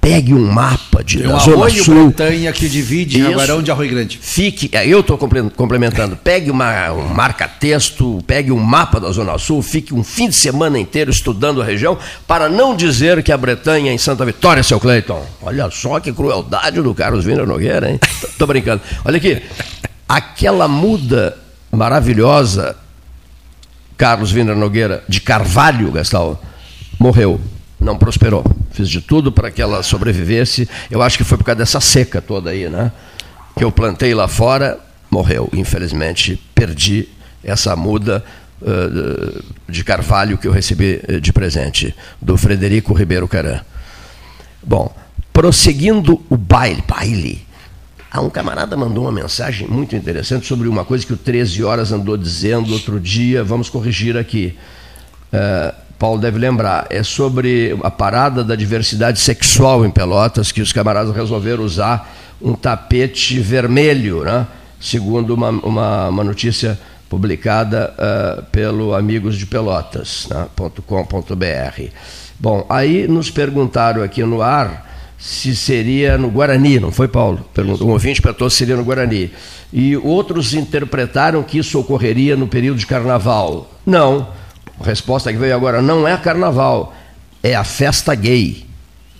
Pegue um mapa de Tem um Zona Sul. Bretanha que divide Isso. Jaguarão de Arroio Grande. Fique, é, eu estou complementando. Pegue uma, um marca-texto, pegue um mapa da Zona Sul, fique um fim de semana inteiro estudando a região, para não dizer que a Bretanha é em Santa Vitória, seu Cleiton. Olha só que crueldade do Carlos Wiener Nogueira, hein? Tô brincando. Olha aqui, aquela muda maravilhosa, Carlos Wiener Nogueira, de Carvalho, Gastal, morreu. Não prosperou. Fiz de tudo para que ela sobrevivesse. Eu acho que foi por causa dessa seca toda aí, né? Que eu plantei lá fora, morreu. Infelizmente, perdi essa muda eh, de carvalho que eu recebi eh, de presente, do Frederico Ribeiro Caran. Bom, prosseguindo o baile, baile. Ah, um camarada mandou uma mensagem muito interessante sobre uma coisa que o 13 Horas andou dizendo outro dia, vamos corrigir aqui. Uh, Paulo deve lembrar, é sobre a parada da diversidade sexual em Pelotas, que os camaradas resolveram usar um tapete vermelho, né? segundo uma, uma, uma notícia publicada uh, pelo Amigos de Pelotas.com.br. Né? Bom, aí nos perguntaram aqui no ar se seria no Guarani, não foi, Paulo? Um ouvinte perguntou se seria no Guarani. E outros interpretaram que isso ocorreria no período de carnaval. Não. A resposta que veio agora não é carnaval, é a festa gay.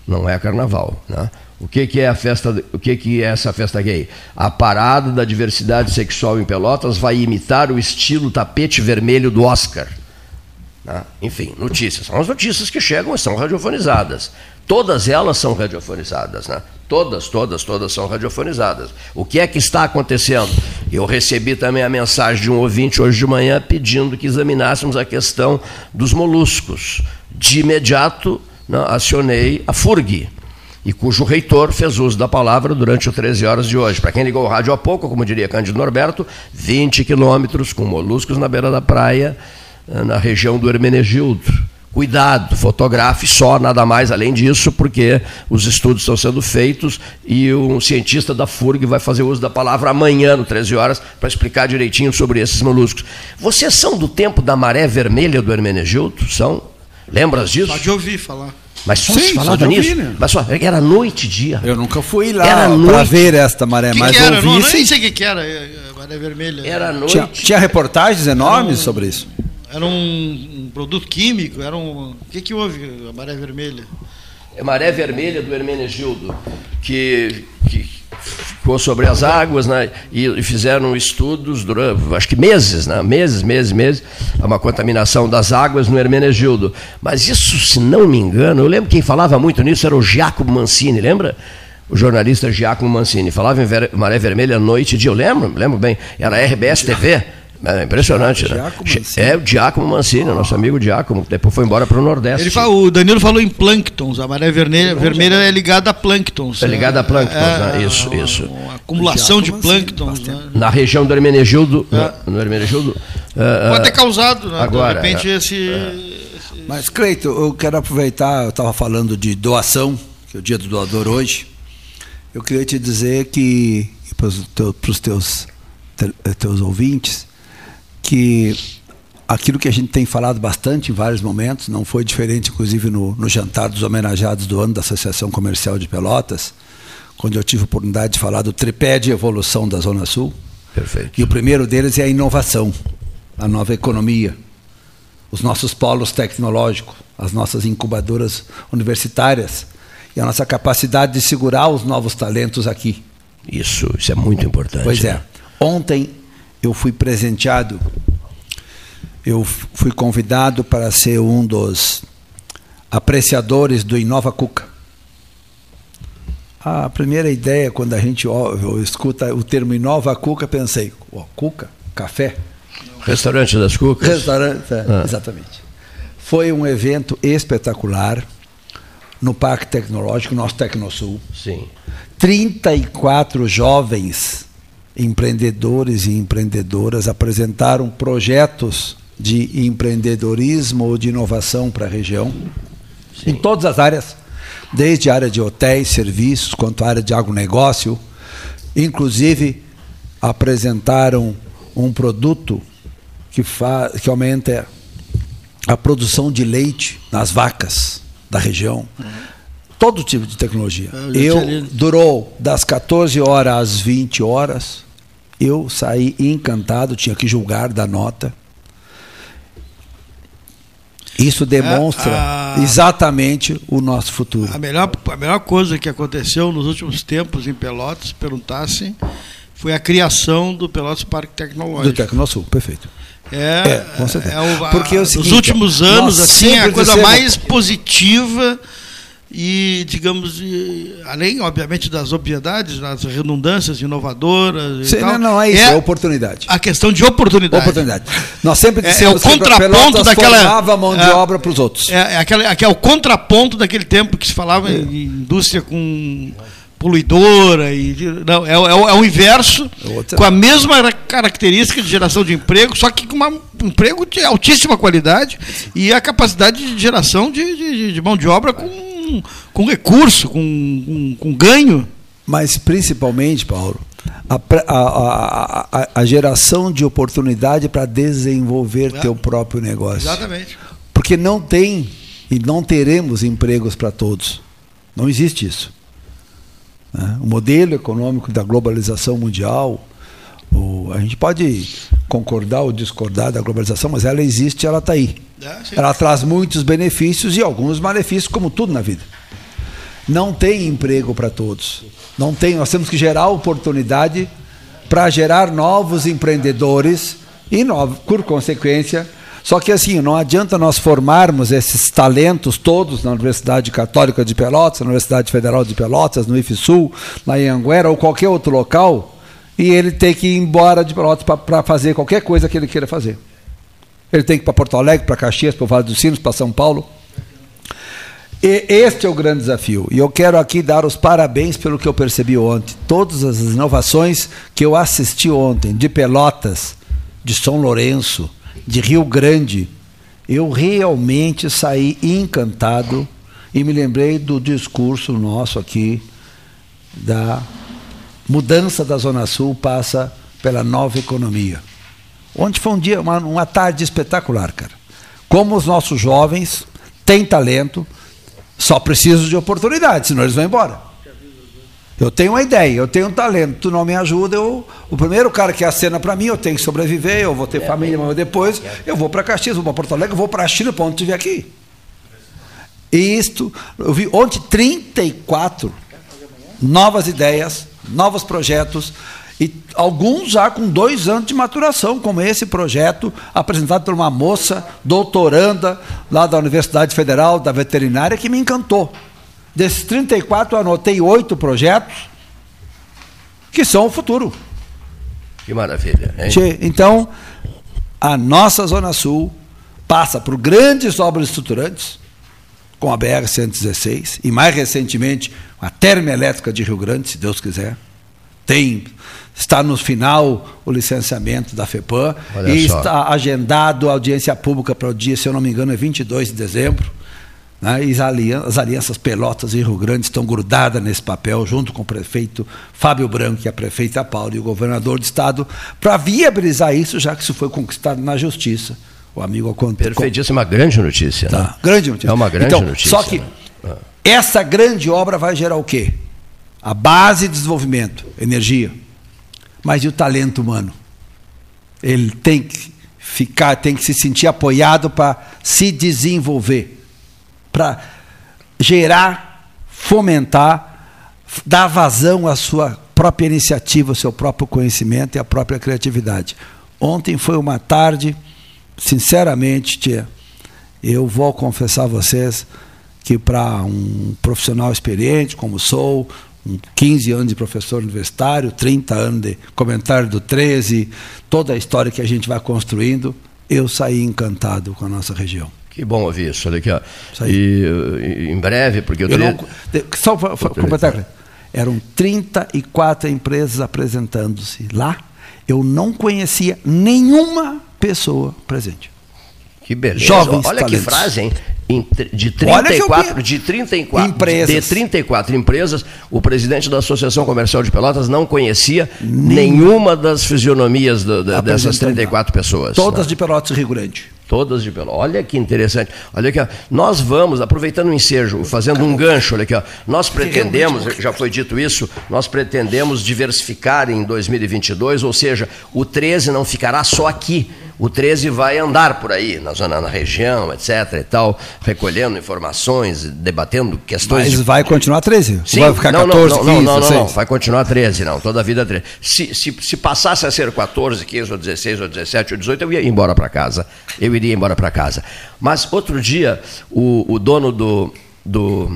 Não é carnaval. Né? O que, que é a festa? O que, que é essa festa gay? A parada da diversidade sexual em Pelotas vai imitar o estilo tapete vermelho do Oscar. Né? Enfim, notícias. São as notícias que chegam e são radiofonizadas. Todas elas são radiofonizadas, né? Todas, todas, todas são radiofonizadas. O que é que está acontecendo? Eu recebi também a mensagem de um ouvinte hoje de manhã pedindo que examinássemos a questão dos moluscos. De imediato, né, acionei a FURG, e cujo reitor fez uso da palavra durante o 13 horas de hoje. Para quem ligou o rádio há pouco, como diria Cândido Norberto, 20 quilômetros com moluscos na beira da praia, eh, na região do Hermenegildo. Cuidado, fotografe só, nada mais além disso, porque os estudos estão sendo feitos e um cientista da FURG vai fazer uso da palavra amanhã, no 13 horas, para explicar direitinho sobre esses moluscos. Vocês são do tempo da maré vermelha do Hermenegildo? São? Lembras disso? Pode ouvir falar. Mas só Sim, se falava nisso. Ouvir, né? Mas só, era noite e dia. Eu nunca fui lá para ver esta maré, que mas que era? ouvi. Não, nem sei o que, que era, é, maré vermelha. Era noite. Tinha, tinha reportagens enormes um, sobre isso. Era um, um, produto químico, era um. O que, que houve, a maré vermelha? É maré vermelha do Hermenegildo, que, que ficou sobre as águas, né? E, fizeram estudos durante, acho que meses, né? Meses, meses, meses, uma contaminação das águas no Hermenegildo. Mas isso, se não me engano, eu lembro quem falava muito nisso era o Giacomo Mancini, lembra? O jornalista Giacomo Mancini falava em Maré Vermelha noite e dia, eu lembro, lembro bem, era RBS TV. É impressionante, né? É o Diácono Mancini, nosso amigo Diácono, que depois foi embora para o Nordeste. Ele fala, o Danilo falou em plânctons, a maré vermelha, vermelha é ligada a plânctons. É ligada a plânctons, é, né? isso, é, isso. Uma acumulação de plânctons. Né? Na região do Hermenegildo, é. no Hermenegildo. Uh, Pode ter causado, né? Agora, de repente esse. Mas, Cleito, eu quero aproveitar, eu estava falando de doação, que é o dia do doador hoje. Eu queria te dizer que, para os teus, teus ouvintes, que aquilo que a gente tem falado bastante em vários momentos, não foi diferente, inclusive, no, no jantar dos homenageados do ano da Associação Comercial de Pelotas, quando eu tive a oportunidade de falar do tripé de evolução da Zona Sul. Perfeito. E o primeiro deles é a inovação, a nova economia, os nossos polos tecnológicos, as nossas incubadoras universitárias e a nossa capacidade de segurar os novos talentos aqui. Isso, isso é muito importante. Pois é. Ontem eu fui presenteado, eu fui convidado para ser um dos apreciadores do Inova Cuca. A primeira ideia, quando a gente escuta o termo Inova Cuca, pensei, oh, Cuca? Café? Restaurante das Cucas? Restaurante, é, ah. exatamente. Foi um evento espetacular no Parque Tecnológico, nosso Tecnosul. Sim. 34 jovens empreendedores e empreendedoras apresentaram projetos de empreendedorismo ou de inovação para a região, Sim. em todas as áreas, desde a área de hotéis, serviços, quanto a área de agronegócio. Inclusive, apresentaram um produto que, faz, que aumenta a produção de leite nas vacas da região. Uhum todo tipo de tecnologia. Eu, eu durou das 14 horas às 20 horas, eu saí encantado, tinha que julgar da nota. Isso demonstra é, a, exatamente o nosso futuro. A melhor, a melhor coisa que aconteceu nos últimos tempos em Pelotas, perguntassem, foi a criação do Pelotas Parque Tecnológico. Do Tecnosul, perfeito. É, é, com certeza. É o, Porque é nos últimos anos, assim, a coisa dissemos... mais positiva e, digamos, além, obviamente, das obviedades, das redundâncias inovadoras. Sim, tal, não, não é isso, é, oportunidade. A questão de oportunidade. Oportunidade. Nós sempre É- dissemos é o contraponto daquela- formava mão de é- obra para os outros. É, é, aquela, é, é o contraponto daquele tempo que se falava em indústria com poluidora e não é, o- é, é o inverso Outra. com a mesma característica de geração de emprego só que com uma- um emprego de altíssima qualidade e a capacidade de geração de, de- de mão de obra com, com recurso com, com, com ganho Mas principalmente, Paulo, a, a- a- a- geração de oportunidade para desenvolver É. teu próprio negócio. exatamente Porque não tem e não teremos empregos para todos. Não existe isso. né? O modelo econômico da globalização mundial, o- a gente pode concordar ou discordar da globalização, mas ela existe, ela está aí. É. Ela traz muitos benefícios e alguns malefícios, como tudo na vida. Não tem emprego para todos. Não tem. Nós temos que gerar oportunidade para gerar novos empreendedores e, novos, por consequência. Só que assim, não adianta nós formarmos esses talentos todos na Universidade Católica de Pelotas, na Universidade Federal de Pelotas, no IFSUL, na Anhanguera ou qualquer outro local, e ele ter que ir embora de Pelotas para fazer qualquer coisa que ele queira fazer. Ele tem que ir para Porto Alegre, para Caxias, para o Vale dos Sinos, para São Paulo. E este é o grande desafio. E eu quero aqui dar os parabéns pelo que eu percebi ontem. Todas as inovações que eu assisti ontem, de Pelotas, de São Lourenço, de Rio Grande, eu realmente saí encantado e me lembrei do discurso nosso aqui da mudança da Zona Sul passa pela nova economia. Ontem foi um dia, uma, uma tarde espetacular, cara. Como os nossos jovens têm talento, só precisam de oportunidade, senão eles vão embora. Eu tenho uma ideia, eu tenho um talento, tu não me ajuda, eu, o primeiro cara que acena para mim, eu tenho que sobreviver, eu vou ter família, mas depois eu vou para Caxias, vou para Porto Alegre, eu vou para a China, para onde estiver aqui. E isto, eu vi ontem 34 novas ideias, novos projetos, e alguns já com dois anos de maturação, como esse projeto apresentado por uma moça doutoranda lá da Universidade Federal da Veterinária que me encantou. Desses 34, eu anotei oito projetos que são o futuro. Que maravilha. Hein? Então, a nossa Zona Sul passa por grandes obras estruturantes, com a BR-116, e mais recentemente a termoelétrica de Rio Grande, se Deus quiser. Tem, está no final o licenciamento da FEPAM Olha e só. está agendado a audiência pública para o dia, se eu não me engano, é 22 de dezembro. né? E as alian- as alianças Pelotas e Rio Grande estão grudadas nesse papel, junto com o prefeito Fábio Branco, que é prefeito da Paula, e o governador do estado, para viabilizar isso, já que isso foi conquistado na justiça. O amigo Perfeitíssima, grande notícia. né? Tá, grande notícia. É uma grande então, notícia. Só que né? Essa grande obra vai gerar o quê? A base de desenvolvimento, energia. Mas e o talento humano? Ele tem que ficar, tem que se sentir apoiado para se desenvolver, para gerar, fomentar, dar vazão à sua própria iniciativa, ao seu próprio conhecimento e à própria criatividade. Ontem foi uma tarde, sinceramente, tia, eu vou confessar a vocês que para um profissional experiente como sou, um 15 anos de professor universitário, 30 anos de comentário do 13, toda a história que a gente vai construindo, eu saí encantado com a nossa região. Que bom ouvir isso. Olha aqui, ó. E, uh, em breve, porque eu, Eu teria- não, só para completar, eram 34 empresas apresentando-se lá. Eu não conhecia nenhuma pessoa presente. Que beleza. Jovens Olha que talentos. frase, hein? De Olha que eu 34, vi. de 34, Empresas. de 34 empresas, o presidente da Associação Comercial de Pelotas não conhecia nenhuma das fisionomias do- da- dessas Apresentando. 34 pessoas. Todas né? de Pelotas e Rio Grande. Todas de Pelotas. Olha que interessante. Olha aqui, ó. nós vamos, aproveitando o ensejo, fazendo um gancho, olha aqui, ó. nós pretendemos, já foi dito isso, nós pretendemos diversificar em 2022, ou seja, o 13 não ficará só aqui. O 13 vai andar por aí, na zona, na região, etc. e tal, recolhendo informações, debatendo questões Mas de vai continuar 13? Sim, vai ficar não, 14, não, não, 15, não, não, não, 16? vai continuar 13, não, toda a vida 13. Se, se, se passasse a ser 14, 15, ou 16, ou 17, ou 18, eu ia embora para casa. Eu iria embora para casa. Mas outro dia, o, o dono do, do,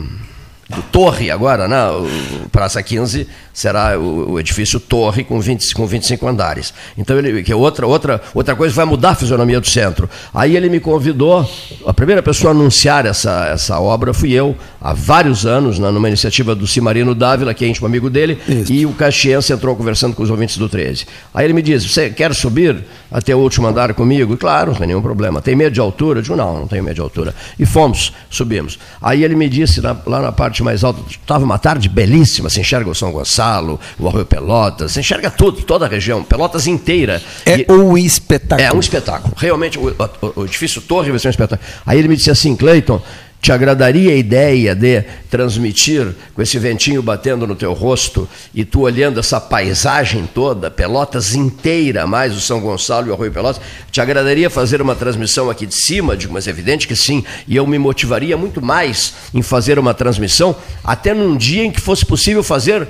do Torre agora, né? O Praça 15 será o, o, edifício Torre com, 20, com 25 andares. Então ele que é outra outra outra coisa vai mudar a fisionomia do centro. Aí ele me convidou, a primeira pessoa a anunciar essa essa obra fui eu, há vários anos, né, numa iniciativa do Cimarino Dávila, que é íntimo amigo dele, Isso. e o Caxiense entrou conversando com os ouvintes do 13. Aí ele me disse: "Você quer subir até o último andar comigo?" E, claro, não tem nenhum problema. Tem medo de altura? Eu digo: "Não, não tenho medo de altura." E fomos, subimos. Aí ele me disse lá, lá na parte mais alta, estava uma tarde belíssima, se enxerga o São Gonçalo, o Arroio Pelotas, se enxerga tudo, toda a região, Pelotas inteira. É e, um espetáculo. É um espetáculo. Realmente, o, o, o edifício Torre vai ser um espetáculo. Aí ele me disse assim, Cleiton, te agradaria a ideia de transmitir com esse ventinho batendo no teu rosto e tu olhando essa paisagem toda, Pelotas inteira, mais o São Gonçalo e o Arroio Pelotas? Te agradaria fazer uma transmissão aqui de cima? Digo, mas é evidente que sim. E eu me motivaria muito mais em fazer uma transmissão, até num dia em que fosse possível fazer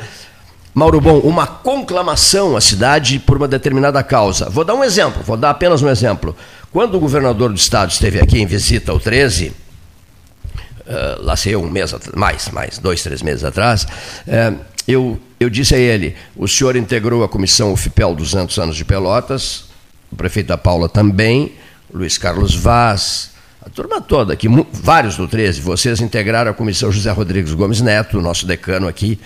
Mauro Bom, uma conclamação à cidade por uma determinada causa. Vou dar um exemplo, vou dar apenas um exemplo. Quando o governador do estado esteve aqui em visita ao 13, uh, lá sei eu, um mês, mais, mais, dois, três meses atrás, uh, eu, eu disse a ele, o senhor integrou a comissão UFPEL 200 anos de Pelotas, o prefeito da Paula também, Luiz Carlos Vaz, a turma toda aqui, vários do 13, vocês integraram a comissão José Rodrigues Gomes Neto, nosso decano aqui,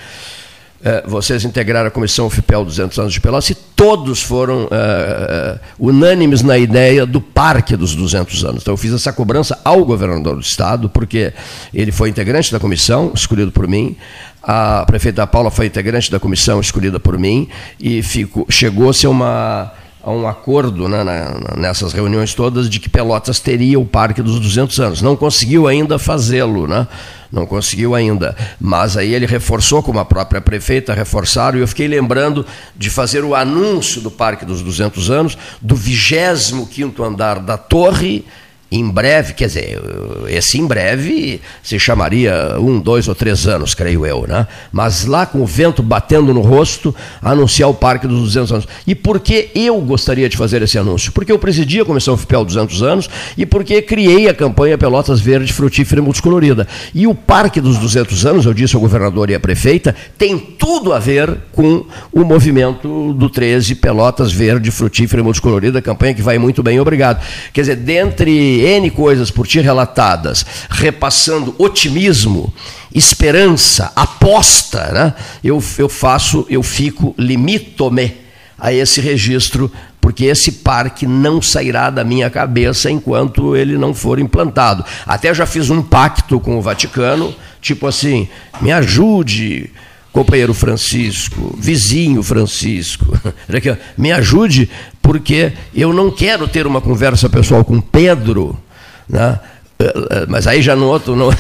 vocês integraram a comissão FIPEL 200 anos de Pelotas e todos foram uh, unânimes na ideia do parque dos 200 anos. Então eu fiz essa cobrança ao governador do estado, porque ele foi integrante da comissão, escolhido por mim, a prefeita Paula foi integrante da comissão, escolhida por mim, e chegou-se a uma a um acordo né, na, nessas reuniões todas de que Pelotas teria o Parque dos 200 anos. Não conseguiu ainda fazê-lo, né? não conseguiu ainda. Mas aí ele reforçou, como a própria prefeita reforçaram, e eu fiquei lembrando de fazer o anúncio do Parque dos 200 anos, do 25º andar da torre, em breve, quer dizer, esse em breve se chamaria um, dois ou três anos, creio eu, né? Mas lá com o vento batendo no rosto, anunciar o Parque dos 200 anos. E por que eu gostaria de fazer esse anúncio? Porque eu presidi a Comissão FIPEL 200 anos e porque criei a campanha Pelotas Verde, Frutífera e Multicolorida. E o Parque dos 200 anos, eu disse ao governador e à prefeita, tem tudo a ver com o movimento do 13 Pelotas Verde, Frutífera e Multicolorida, campanha que vai muito bem, obrigado. Quer dizer, dentre N coisas por ti relatadas, repassando otimismo, esperança, aposta, né? eu, eu faço, eu fico, limito-me a esse registro, porque esse parque não sairá da minha cabeça enquanto ele não for implantado. Até já fiz um pacto com o Vaticano, tipo assim, me ajude, companheiro Francisco, vizinho Francisco, me ajude, porque eu não quero ter uma conversa pessoal com Pedro, né? Eh, eh, mas aí já no outro. No...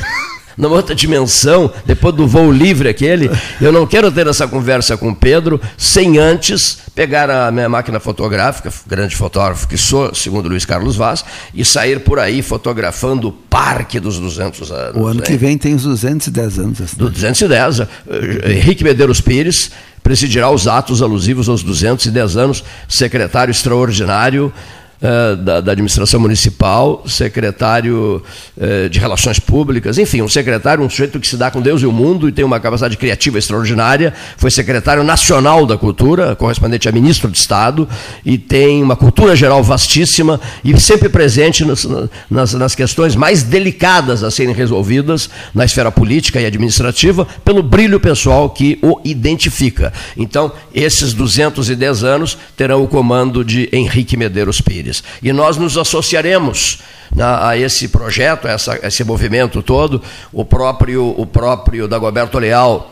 numa outra dimensão, depois do voo livre aquele, eu não quero ter essa conversa com Pedro sem antes pegar a minha máquina fotográfica, grande fotógrafo que sou, segundo Luiz Carlos Vaz, e sair por aí fotografando o Parque dos 200 anos. O ano né? que vem tem os 210 anos. Assim. 210. Eh, Henrique Medeiros Pires presidirá os atos alusivos aos 210 anos, secretário extraordinário eh, da, da, administração municipal, secretário uh, de relações públicas, enfim, um secretário, um sujeito que se dá com Deus e o mundo e tem uma capacidade criativa extraordinária, foi secretário nacional da cultura, correspondente a ministro de Estado, e tem uma cultura geral vastíssima e sempre presente nas, nas, nas questões mais delicadas a serem resolvidas na esfera política e administrativa, pelo brilho pessoal que o identifica. Então, esses 210 anos terão o comando de Henrique Medeiros Pires. E nós nos associaremos né, a esse projeto, a, essa, a esse movimento todo. O próprio, o próprio Dagoberto Leal,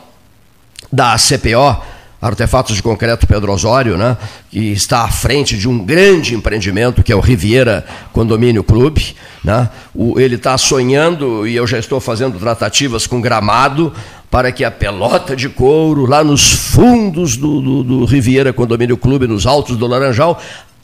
da CPO, Artefatos de Concreto Pedro Osório, né, que está à frente de um grande empreendimento que é o Riviera Condomínio Clube. Né, o, ele está sonhando, e eu já estou fazendo tratativas com Gramado, para que a pelota de couro, lá nos fundos do, do, do Riviera Condomínio Clube, nos altos do Laranjal,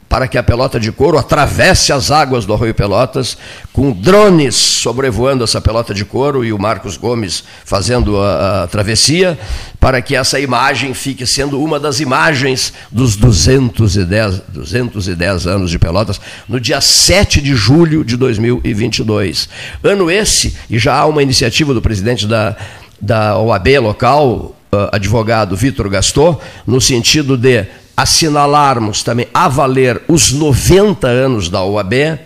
para que a pelota de couro atravesse as águas do Arroio Pelotas, com drones sobrevoando essa pelota de couro e o Marcos Gomes fazendo a, a, travessia, para que essa imagem fique sendo uma das imagens dos 210, 210 anos de Pelotas, no dia 7 de julho de 2022. Ano esse, e já há uma iniciativa do presidente da da OAB local, uh, advogado Vitor Gastor, no sentido de assinalarmos também a valer os 90 anos da OAB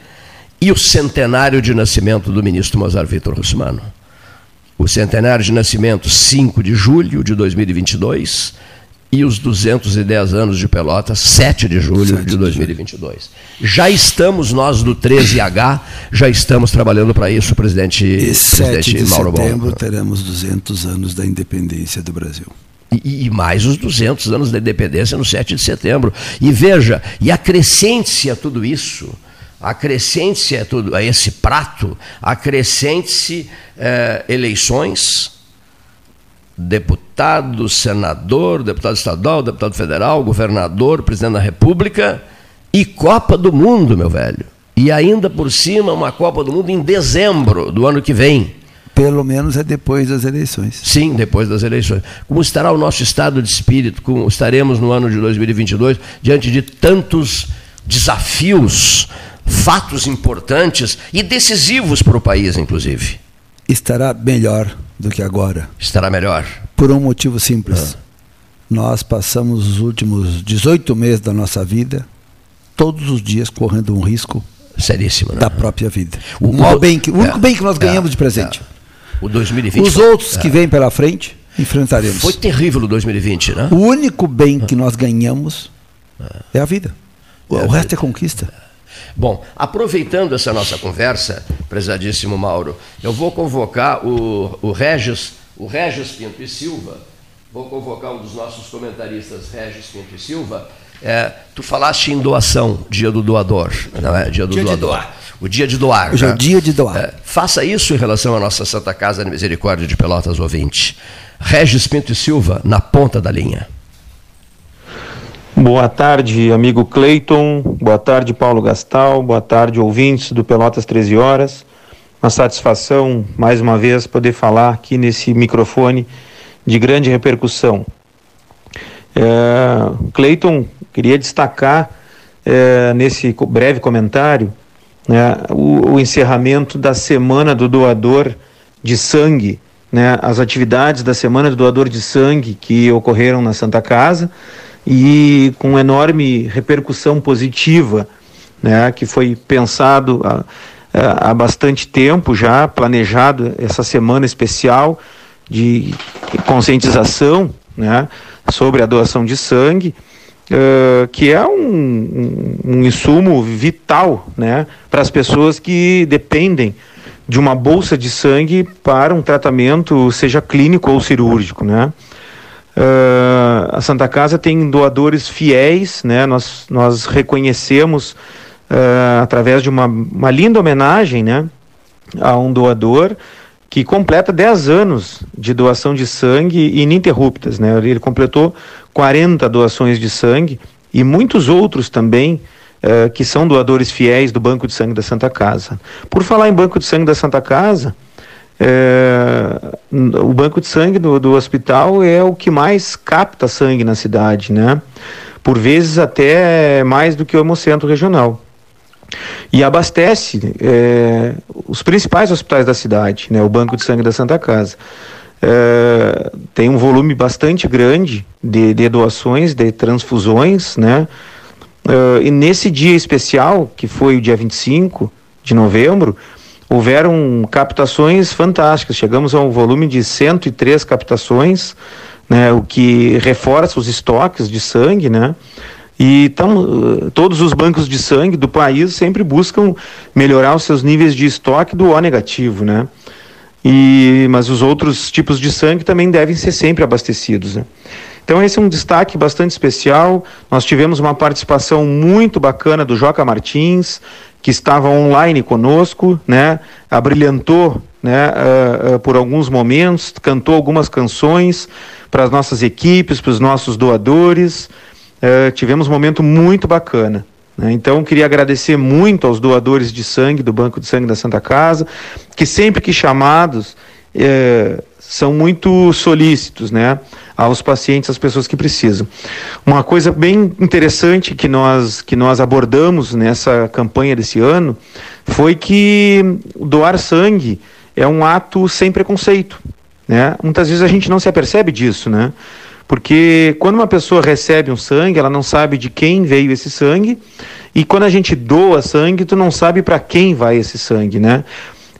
e o centenário de nascimento do ministro Mozart Vitor Russmano. O centenário de nascimento, 5 de julho de 2022, e os 210 anos de Pelotas, 7 de julho 7 de 2022. Já estamos, nós do 13H, já estamos trabalhando para isso, presidente, e 7 presidente de Mauro setembro Bom. teremos 200 anos da independência do Brasil. E, e, mais os 200 anos da independência no 7 de setembro. E veja, e acrescente-se a tudo isso, acrescente-se a, tudo, a esse prato, acrescente-se eh, eleições, deputado, senador, deputado estadual, deputado federal, governador, presidente da República e Copa do Mundo, meu velho. E ainda por cima, uma Copa do Mundo em dezembro do ano que vem. Pelo menos é depois das eleições. Sim, depois das eleições. Como estará o nosso estado de espírito? Como estaremos no ano de 2022 diante de tantos desafios, fatos importantes e decisivos para o país, inclusive? Estará melhor do que agora. Estará melhor. Por um motivo simples. Ah. Nós passamos os últimos 18 meses da nossa vida todos os dias correndo um risco seríssimo né? da própria vida. O, o, bem que, o único é, bem que nós ganhamos é, de presente. É. O 2020. Os foi, outros que vêm pela frente enfrentaremos. Foi terrível o 2020, né? O único bem que nós ganhamos é a vida. O, o resto é conquista. Bom, aproveitando essa nossa conversa, prezadíssimo Mauro, eu vou convocar o, o Regis, o Regis Pinto e Silva, vou convocar um dos nossos comentaristas, Regis Pinto e Silva. É, tu falaste em doação, dia do doador, não é? Dia do dia doador. doar. O dia de doar. Hoje né? é o dia de doar. É, faça isso em relação à nossa Santa Casa de Misericórdia de Pelotas ouvinte. Regis Pinto e Silva, na ponta da linha. Boa tarde, amigo Cleiton. Boa tarde, Paulo Gastal. Boa tarde, ouvintes do Pelotas 13 Horas. Uma satisfação, mais uma vez, poder falar aqui nesse microfone de grande repercussão. É, Cleiton, queria destacar é, nesse breve comentário né, o, o, encerramento da Semana do Doador de Sangue, né, as atividades da Semana do Doador de Sangue que ocorreram na Santa Casa e com enorme repercussão positiva, né, que foi pensado há, há bastante tempo já, planejado essa semana especial de conscientização né, sobre a doação de sangue, uh, que é um, um, um, insumo vital né, para as pessoas que dependem de uma bolsa de sangue para um tratamento, seja clínico ou cirúrgico. Né? Uh, a Santa Casa tem doadores fiéis, né? Nós, nós reconhecemos uh, através de uma, uma linda homenagem, né? A um doador que completa 10 anos de doação de sangue ininterruptas, né? Ele completou 40 doações de sangue e muitos outros também uh, que são doadores fiéis do Banco de Sangue da Santa Casa. Por falar em Banco de Sangue da Santa Casa, é, o banco de sangue do, do hospital é o que mais capta sangue na cidade, né? Por vezes até mais do que o hemocentro regional. E abastece é, os principais hospitais da cidade, né? O Banco de Sangue da Santa Casa. É, tem um volume bastante grande de, de doações, de transfusões, né? É, e nesse dia especial, que foi o dia 25 de novembro, houveram captações fantásticas. Chegamos a um volume de 103 captações, né, o que reforça os estoques de sangue, né? E tamo, todos os bancos de sangue do país sempre buscam melhorar os seus níveis de estoque do O negativo, né? E, mas os outros tipos de sangue também devem ser sempre abastecidos. Né? Então esse é um destaque bastante especial. Nós tivemos uma participação muito bacana do Joca Martins, que estava online conosco, né? Abrilhantou, né? Uh, uh, por alguns momentos, cantou algumas canções para as nossas equipes, para os nossos doadores. Uh, tivemos um momento muito bacana. Né? Então, queria agradecer muito aos doadores de sangue do Banco de Sangue da Santa Casa, que sempre que chamados são muito solícitos, né, aos pacientes, às pessoas que precisam. Uma coisa bem interessante que nós que nós abordamos nessa campanha desse ano foi que doar sangue é um ato sem preconceito, Né? Muitas vezes a gente não se apercebe disso, né? Porque quando uma pessoa recebe um sangue, ela não sabe de quem veio esse sangue, e quando a gente doa sangue, tu não sabe para quem vai esse sangue, né?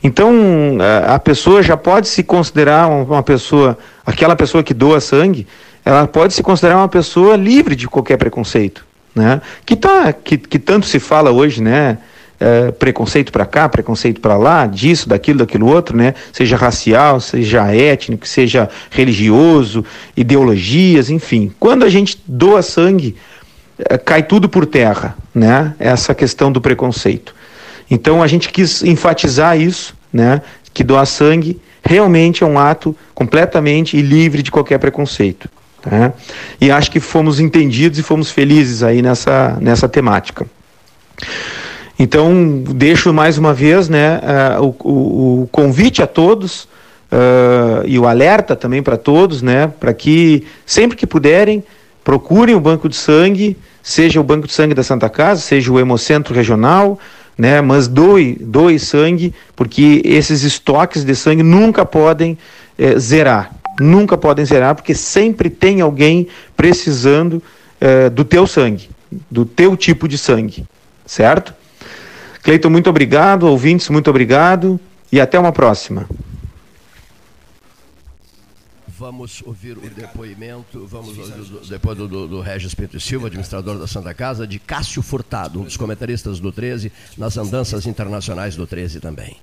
Então, a pessoa já pode se considerar uma pessoa, aquela pessoa que doa sangue, ela pode se considerar uma pessoa livre de qualquer preconceito, né? Que tá, que, que tanto se fala hoje, né? É, preconceito para cá, preconceito para lá, disso, daquilo, daquilo outro, né? Seja racial, seja étnico, seja religioso, ideologias, enfim. Quando a gente doa sangue, é, cai tudo por terra, né? Essa questão do preconceito. Então a gente quis enfatizar isso, né? Que doar sangue realmente é um ato completamente livre de qualquer preconceito. Tá? E acho que fomos entendidos e fomos felizes aí nessa, nessa temática. Então, deixo mais uma vez né, uh, o, o, o, convite a todos uh, e o alerta também para todos, né, para que sempre que puderem, procurem o banco de sangue, seja o banco de sangue da Santa Casa, seja o Hemocentro Regional, né, mas doe, doe sangue, porque esses estoques de sangue nunca podem eh, zerar, nunca podem zerar, porque sempre tem alguém precisando eh, do teu sangue, do teu tipo de sangue, certo? Cleiton, muito obrigado. Ouvintes, muito obrigado. E até uma próxima. Vamos ouvir o depoimento, vamos ouvir depois do, do, do Regis Pinto Silva, administrador da Santa Casa, de Cássio Furtado, um dos comentaristas do 13, nas andanças internacionais do 13 também.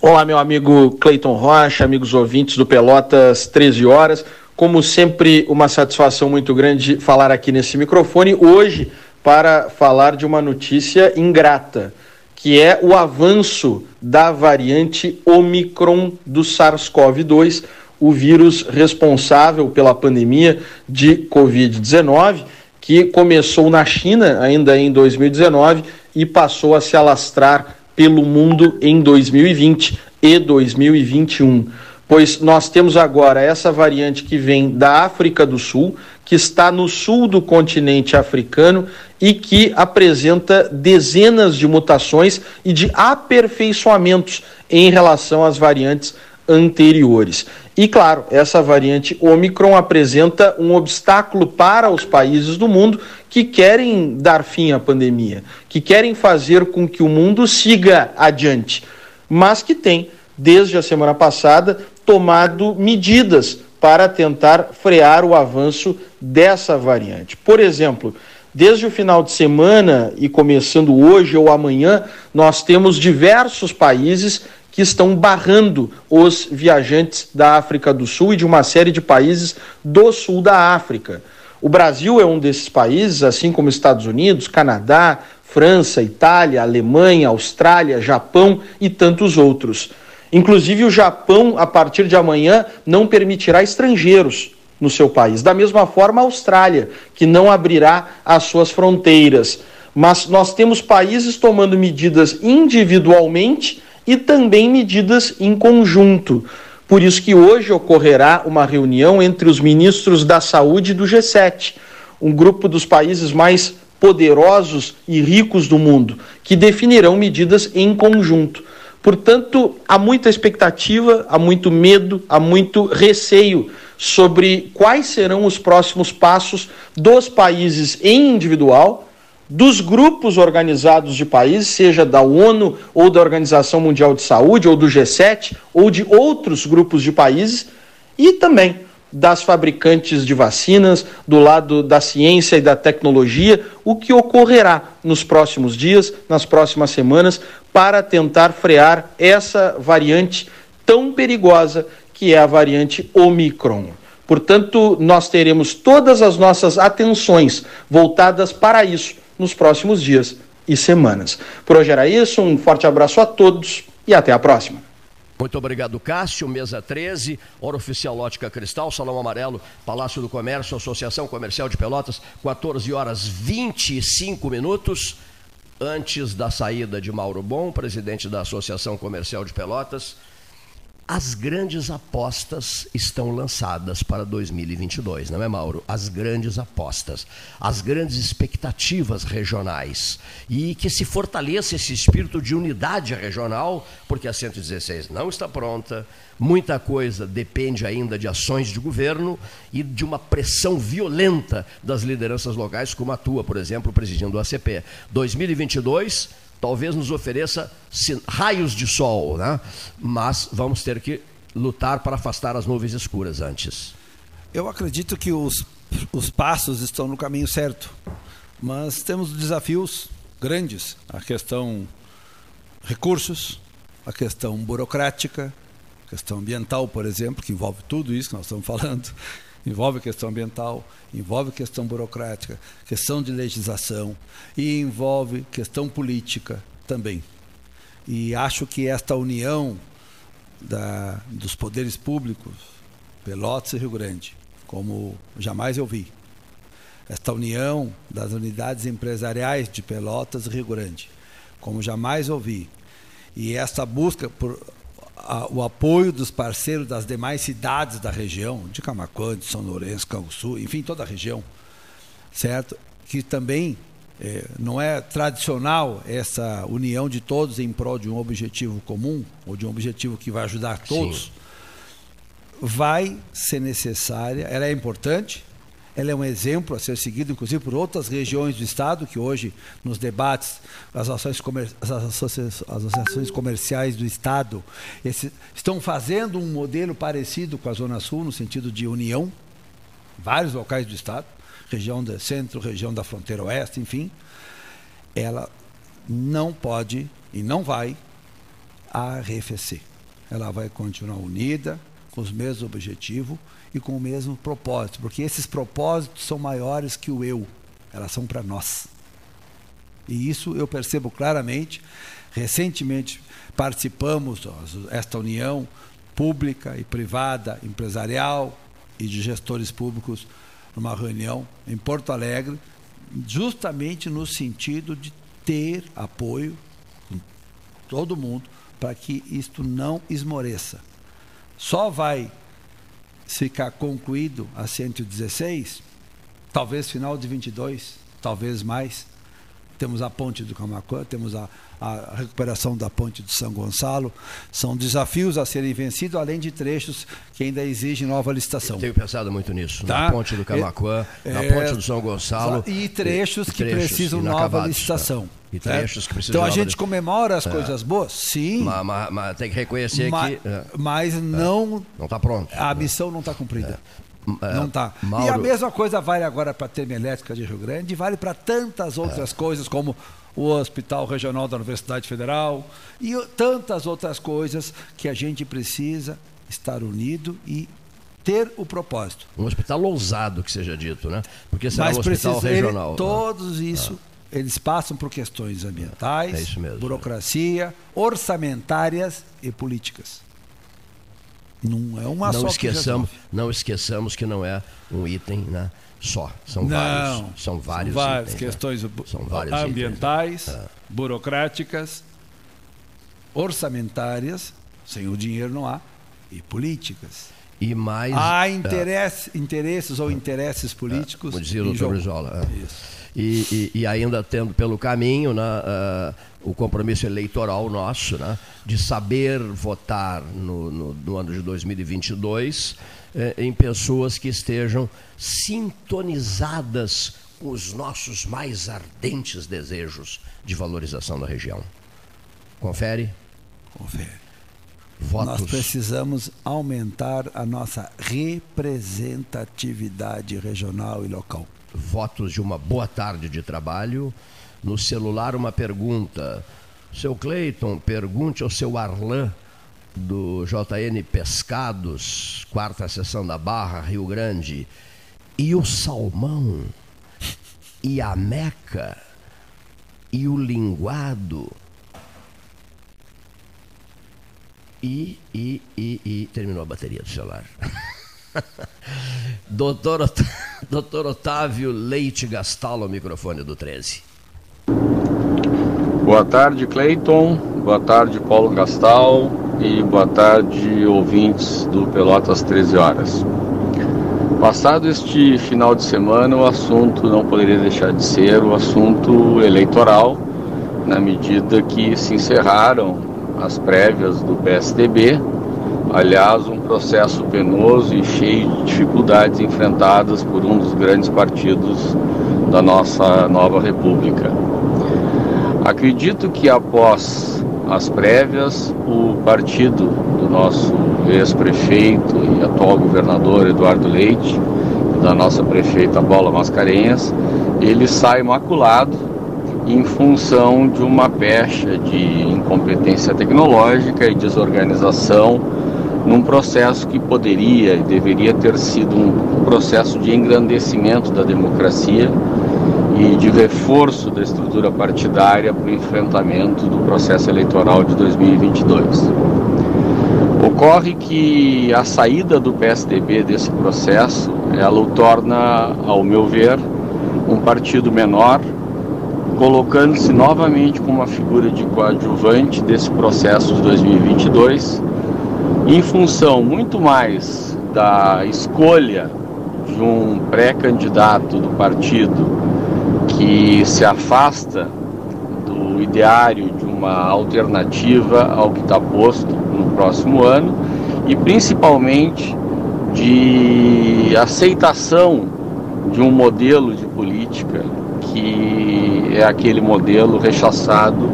Olá, meu amigo Cleiton Rocha, amigos ouvintes do Pelotas 13 horas. Como sempre, uma satisfação muito grande falar aqui nesse microfone. Hoje, para falar de uma notícia ingrata, que é o avanço da variante Omicron do SARS-CoV-2, o vírus responsável pela pandemia de Covid-19, que começou na China ainda em 2019 e passou a se alastrar pelo mundo em 2020 e 2021 pois nós temos agora essa variante que vem da África do Sul, que está no sul do continente africano e que apresenta dezenas de mutações e de aperfeiçoamentos em relação às variantes anteriores. E claro, essa variante Omicron apresenta um obstáculo para os países do mundo que querem dar fim à pandemia, que querem fazer com que o mundo siga adiante, mas que tem, desde a semana passada, tomado medidas para tentar frear o avanço dessa variante. Por exemplo, desde o final de semana e começando hoje ou amanhã, nós temos diversos países que estão barrando os viajantes da África do Sul e de uma série de países do sul da África. O Brasil é um desses países, assim como Estados Unidos, Canadá, França, Itália, Alemanha, Austrália, Japão e tantos outros. Inclusive, o Japão, a partir de amanhã, não permitirá estrangeiros no seu país. Da mesma forma, a Austrália, que não abrirá as suas fronteiras. Mas nós temos países tomando medidas individualmente e também medidas em conjunto. Por isso que hoje ocorrerá uma reunião entre os ministros da Saúde do G7, um grupo dos países mais poderosos e ricos do mundo, que definirão medidas em conjunto. Portanto, há muita expectativa, há muito medo, há muito receio sobre quais serão os próximos passos dos países em individual, dos grupos organizados de países, seja da ONU ou da Organização Mundial de Saúde, ou do G7, ou de outros grupos de países, e também das fabricantes de vacinas, do lado da ciência e da tecnologia, o que ocorrerá nos próximos dias, nas próximas semanas, para tentar frear essa variante tão perigosa que é a variante Omicron. Portanto, nós teremos todas as nossas atenções voltadas para isso nos próximos dias e semanas. Por hoje era isso, um forte abraço a todos e até a próxima. Muito obrigado, Cássio. Mesa 13, Hora Oficial Lótica Cristal, Salão Amarelo, Palácio do Comércio, Associação Comercial de Pelotas, 14 horas 25 minutos. Antes da saída de Mauro Bom, presidente da Associação Comercial de Pelotas, As grandes apostas estão lançadas para 2022, não é, Mauro? As grandes apostas, as grandes expectativas regionais. E que se fortaleça esse espírito de unidade regional, porque a 116 não está pronta, muita coisa depende ainda de ações de governo e de uma pressão violenta das lideranças locais, como atua, por exemplo, presidindo o ACP. 2022 talvez nos ofereça raios de sol, né? mas vamos ter que lutar para afastar as nuvens escuras antes. Eu acredito que os, os passos estão no caminho certo, mas temos desafios grandes. A questão recursos, a questão burocrática, a questão ambiental, por exemplo, que envolve tudo isso que nós estamos falando envolve questão ambiental, envolve questão burocrática, questão de legislação e envolve questão política também. E acho que esta união da, dos poderes públicos, Pelotas e Rio Grande, como jamais eu vi, esta união das unidades empresariais de Pelotas e Rio Grande, como jamais ouvi, e esta busca por a, o apoio dos parceiros das demais cidades da região, de Camacuã, de São Lourenço, Canguçu, enfim, toda a região, certo? Que também é, não é tradicional essa união de todos em prol de um objetivo comum, ou de um objetivo que vai ajudar todos. Sim. Vai ser necessária, ela é importante, ela é um exemplo a ser seguido, inclusive, por outras regiões do Estado, que hoje, nos debates, as, ações comer... as, associações comerciais do Estado esse... estão fazendo um modelo parecido com a Zona Sul, no sentido de união, vários locais do Estado, região do centro, região da fronteira oeste, enfim. Ela não pode e não vai arrefecer. Ela vai continuar unida, com os mesmos objetivos e com o mesmo propósito, porque esses propósitos são maiores que o eu, elas são para nós. E isso eu percebo claramente. Recentemente participamos esta união pública e privada, empresarial e de gestores públicos numa reunião em Porto Alegre, justamente no sentido de ter apoio de todo mundo para que isto não esmoreça. Só vai ficar concluído a 116, talvez final de 22, talvez mais. Temos a ponte do Camacuã, temos a, a recuperação da ponte de São Gonçalo. São desafios a serem vencidos, além de trechos que ainda exigem nova licitação. Eu tenho pensado muito nisso. Tá? Na ponte do Camacuã, é, na ponte do São Gonçalo. E trechos e, que trechos precisam nova licitação. Tá? E trechos que precisam Então a gente comemora as é. coisas boas? Sim. Mas, mas, mas, tem que reconhecer mas, que. É. Mas não. Não está pronto. A missão não está cumprida. É. Não está. E a mesma coisa vale agora para a termoelétrica de Rio Grande, vale para tantas outras coisas, como o Hospital Regional da Universidade Federal e tantas outras coisas que a gente precisa estar unido e ter o propósito. Um hospital ousado, que seja dito, né? Porque será Mas um hospital regional. Ele, todos né? isso ah eles passam por questões ambientais, é burocracia, orçamentárias e políticas. Não é uma não só esqueçamos, Não esqueçamos que não é um item né, só. São não, vários. São vários são várias itens, né? questões né? são vários ambientais, itens, né? burocráticas, orçamentárias, sem o dinheiro não há, e políticas. E mais. Há interesse, é, interesses ou interesses políticos. É, como dizia o doutor Brizola. Isso e, e, e ainda tendo pelo caminho né, uh, o compromisso eleitoral nosso né, de saber votar no, no, no ano de 2022 eh, em pessoas que estejam sintonizadas com os nossos mais ardentes desejos de valorização da região. Confere? Confere. Votos. Nós precisamos aumentar a nossa representatividade regional e local votos de uma boa tarde de trabalho. No celular, uma pergunta. Seu Cleiton, pergunte ao seu Arlan do JN Pescados, quarta sessão da Barra, Rio Grande. E o salmão? E a meca? E o linguado? E, e, e, e. Terminou a bateria do celular. doutor, doutor Otávio Leite Gastalo, microfone do 13. Boa tarde, Cleiton. Boa tarde, Paulo Gastal. e boa tarde, ouvintes do Pelotas 13 Horas. Passado este final de semana, o assunto não poderia deixar de ser o assunto eleitoral, na medida que se encerraram as prévias do PSDB, aliás, um processo penoso e cheio de dificuldades enfrentadas por um dos grandes partidos da nossa nova República. Acredito que após as prévias, o partido do nosso ex-prefeito e atual governador Eduardo Leite, da nossa prefeita Bola Mascarenhas, ele sai maculado em função de uma pecha de incompetência tecnológica e desorganização num processo que poderia e deveria ter sido um processo de engrandecimento da democracia e de reforço da estrutura partidária para o enfrentamento do processo eleitoral de 2022. Ocorre que a saída do PSDB desse processo, ela o torna, ao meu ver, um partido menor, colocando-se novamente como uma figura de coadjuvante desse processo de 2022, em função muito mais da escolha de um pré-candidato do partido que se afasta do ideário de uma alternativa ao que está posto no próximo ano e principalmente de aceitação de um modelo de política que é aquele modelo rechaçado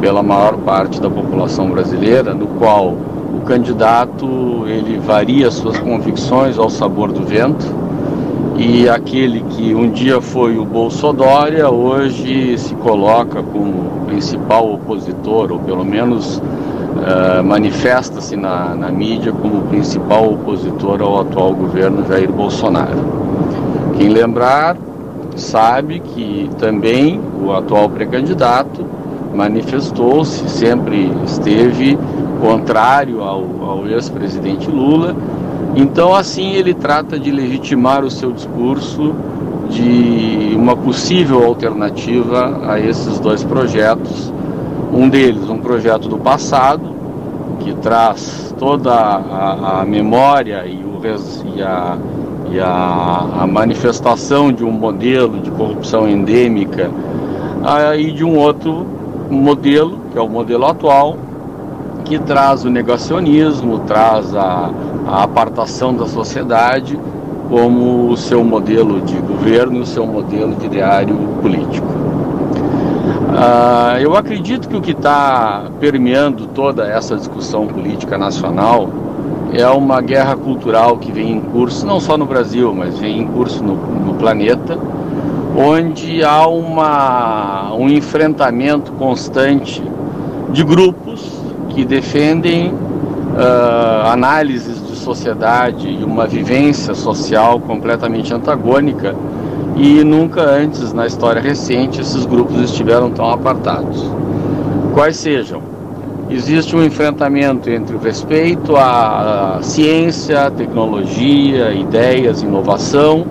pela maior parte da população brasileira, no qual o candidato ele varia suas convicções ao sabor do vento e aquele que um dia foi o Bolsodória hoje se coloca como principal opositor, ou pelo menos uh, manifesta-se na, na mídia como principal opositor ao atual governo Jair Bolsonaro. Quem lembrar sabe que também o atual pré-candidato manifestou-se, sempre esteve contrário ao, ao ex-presidente Lula então, assim, ele trata de legitimar o seu discurso de uma possível alternativa a esses dois projetos. Um deles, um projeto do passado, que traz toda a, a memória e, o, e, a, e a, a, manifestação de um modelo de corrupção endêmica, e de um outro modelo, que é o modelo atual, que traz o negacionismo, traz a, a apartação da sociedade como o seu modelo de governo, o seu modelo de ideário político. Uh, eu acredito que o que está permeando toda essa discussão política nacional é uma guerra cultural que vem em curso, não só no Brasil, mas vem em curso no, no planeta, onde há uma, um enfrentamento constante de grupos que defendem uh, análises de sociedade e uma vivência social completamente antagônica e nunca antes na história recente esses grupos estiveram tão apartados. Quais sejam? Existe um enfrentamento entre o respeito à ciência, tecnologia, ideias, inovação,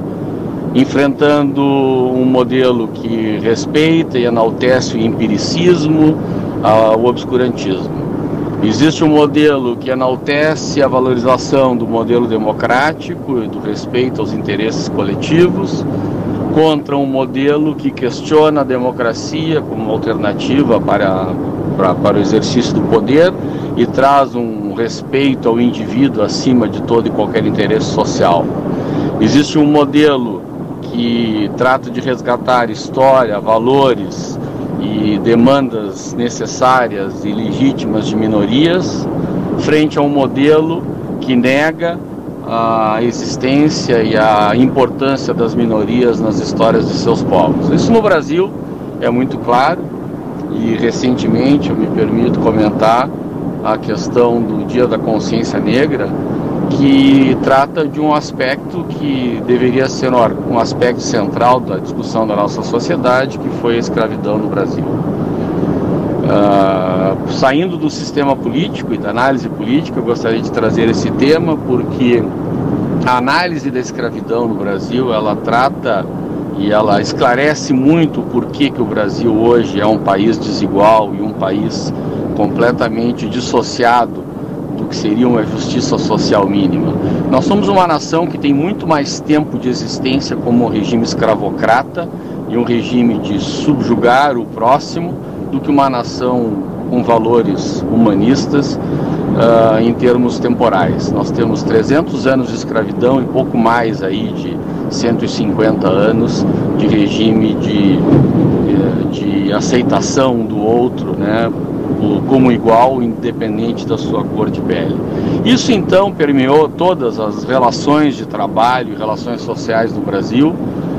enfrentando um modelo que respeita e enaltece o empiricismo, o obscurantismo. Existe um modelo que enaltece a valorização do modelo democrático e do respeito aos interesses coletivos, contra um modelo que questiona a democracia como alternativa para, para, para o exercício do poder e traz um respeito ao indivíduo acima de todo e qualquer interesse social. Existe um modelo que trata de resgatar história, valores, e demandas necessárias e legítimas de minorias, frente a um modelo que nega a existência e a importância das minorias nas histórias de seus povos. Isso no Brasil é muito claro e recentemente eu me permito comentar a questão do Dia da Consciência Negra, que trata de um aspecto que deveria ser um aspecto central da discussão da nossa sociedade, que foi a escravidão no Brasil. Uh, saindo do sistema político e da análise política, eu gostaria de trazer esse tema porque a análise da escravidão no Brasil ela trata e ela esclarece muito o porquê que o Brasil hoje é um país desigual e um país completamente dissociado que seria uma justiça social mínima. Nós somos uma nação que tem muito mais tempo de existência como um regime escravocrata e um regime de subjugar o próximo do que uma nação com valores humanistas uh, em termos temporais. Nós temos 300 anos de escravidão e pouco mais aí de 150 anos de regime de, de, de aceitação do outro, né, como igual, independente da sua cor de pele. Isso então permeou todas as relações de trabalho relações sociais no Brasil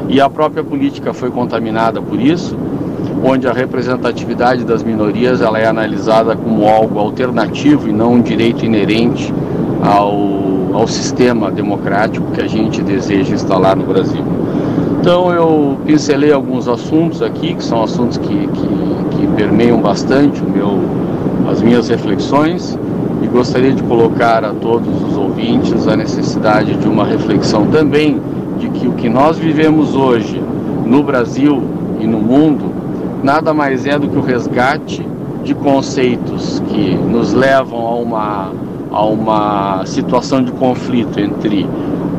e a própria política foi contaminada por isso onde a representatividade das minorias ela é analisada como algo alternativo e não um direito inerente ao, ao sistema democrático que a gente deseja instalar no Brasil. Então eu pincelei alguns assuntos aqui, que são assuntos que, que, que permeiam bastante o meu, as minhas reflexões e gostaria de colocar a todos os ouvintes a necessidade de uma reflexão também de que o que nós vivemos hoje no Brasil e no mundo nada mais é do que o resgate de conceitos que nos levam a uma, a uma situação de conflito entre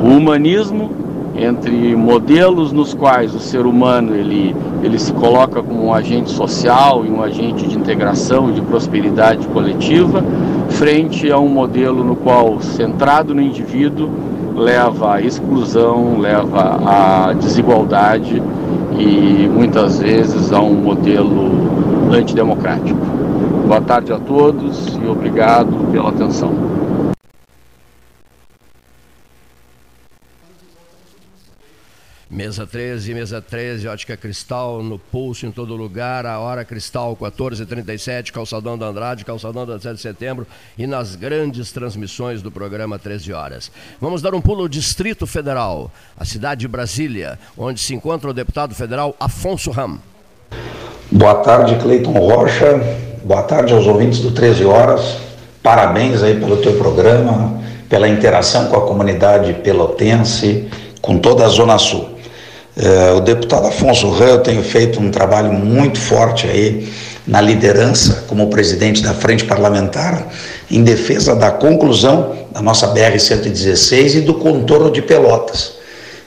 o humanismo, entre modelos nos quais o ser humano ele, ele se coloca como um agente social e um agente de integração e de prosperidade coletiva, frente a um modelo no qual, centrado no indivíduo, leva à exclusão, leva à desigualdade e muitas vezes a um modelo antidemocrático. Boa tarde a todos e obrigado pela atenção. Mesa 13, mesa 13, ótica cristal no pulso em todo lugar, a hora cristal 14h37, calçadão da Andrade, calçadão da 7 de setembro e nas grandes transmissões do programa 13 horas. Vamos dar um pulo ao Distrito Federal, a cidade de Brasília, onde se encontra o deputado federal Afonso Ram. Boa tarde, Cleiton Rocha. Boa tarde aos ouvintes do 13 horas. Parabéns aí pelo teu programa, pela interação com a comunidade pelotense, com toda a Zona Sul. É, o deputado Afonso Rã, tenho feito um trabalho muito forte aí na liderança como presidente da frente parlamentar em defesa da conclusão da nossa BR-116 e do contorno de Pelotas.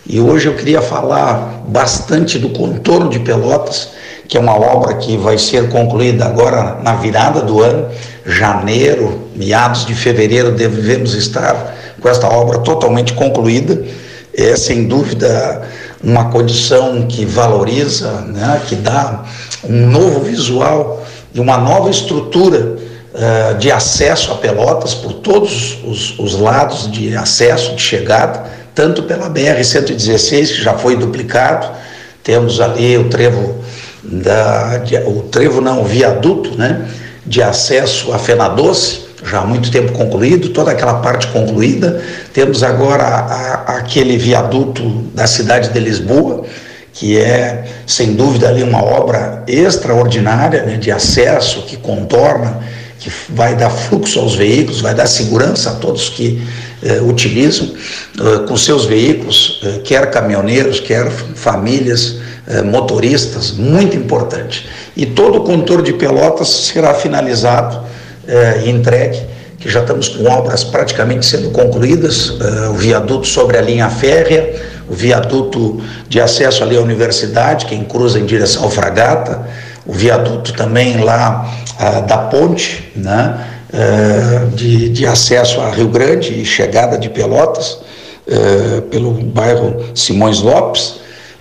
E hoje eu queria falar bastante do contorno de Pelotas, que é uma obra que vai ser concluída agora na virada do ano, janeiro, meados de fevereiro, devemos estar com esta obra totalmente concluída. É sem dúvida uma condição que valoriza, né, que dá um novo visual e uma nova estrutura uh, de acesso a Pelotas por todos os, os, lados de acesso, de chegada, tanto pela BR-116, que já foi duplicado, temos ali o trevo, da, de, o trevo não, o viaduto, né, de acesso a Fenadoce, já há muito tempo concluído, toda aquela parte concluída. Temos agora a, a, aquele viaduto da cidade de Lisboa, que é, sem dúvida, ali uma obra extraordinária né, de acesso, que contorna, que vai dar fluxo aos veículos, vai dar segurança a todos que eh, utilizam eh, com seus veículos, eh, quer caminhoneiros, quer famílias, eh, motoristas, muito importante. E todo o contorno de Pelotas será finalizado eh, entregue, que já estamos com obras praticamente sendo concluídas, eh, o viaduto sobre a linha férrea, o viaduto de acesso ali à universidade, quem cruza em direção ao Fragata, o viaduto também lá da ponte, né, eh, de, de acesso a Rio Grande e chegada de Pelotas, pelo bairro Simões Lopes,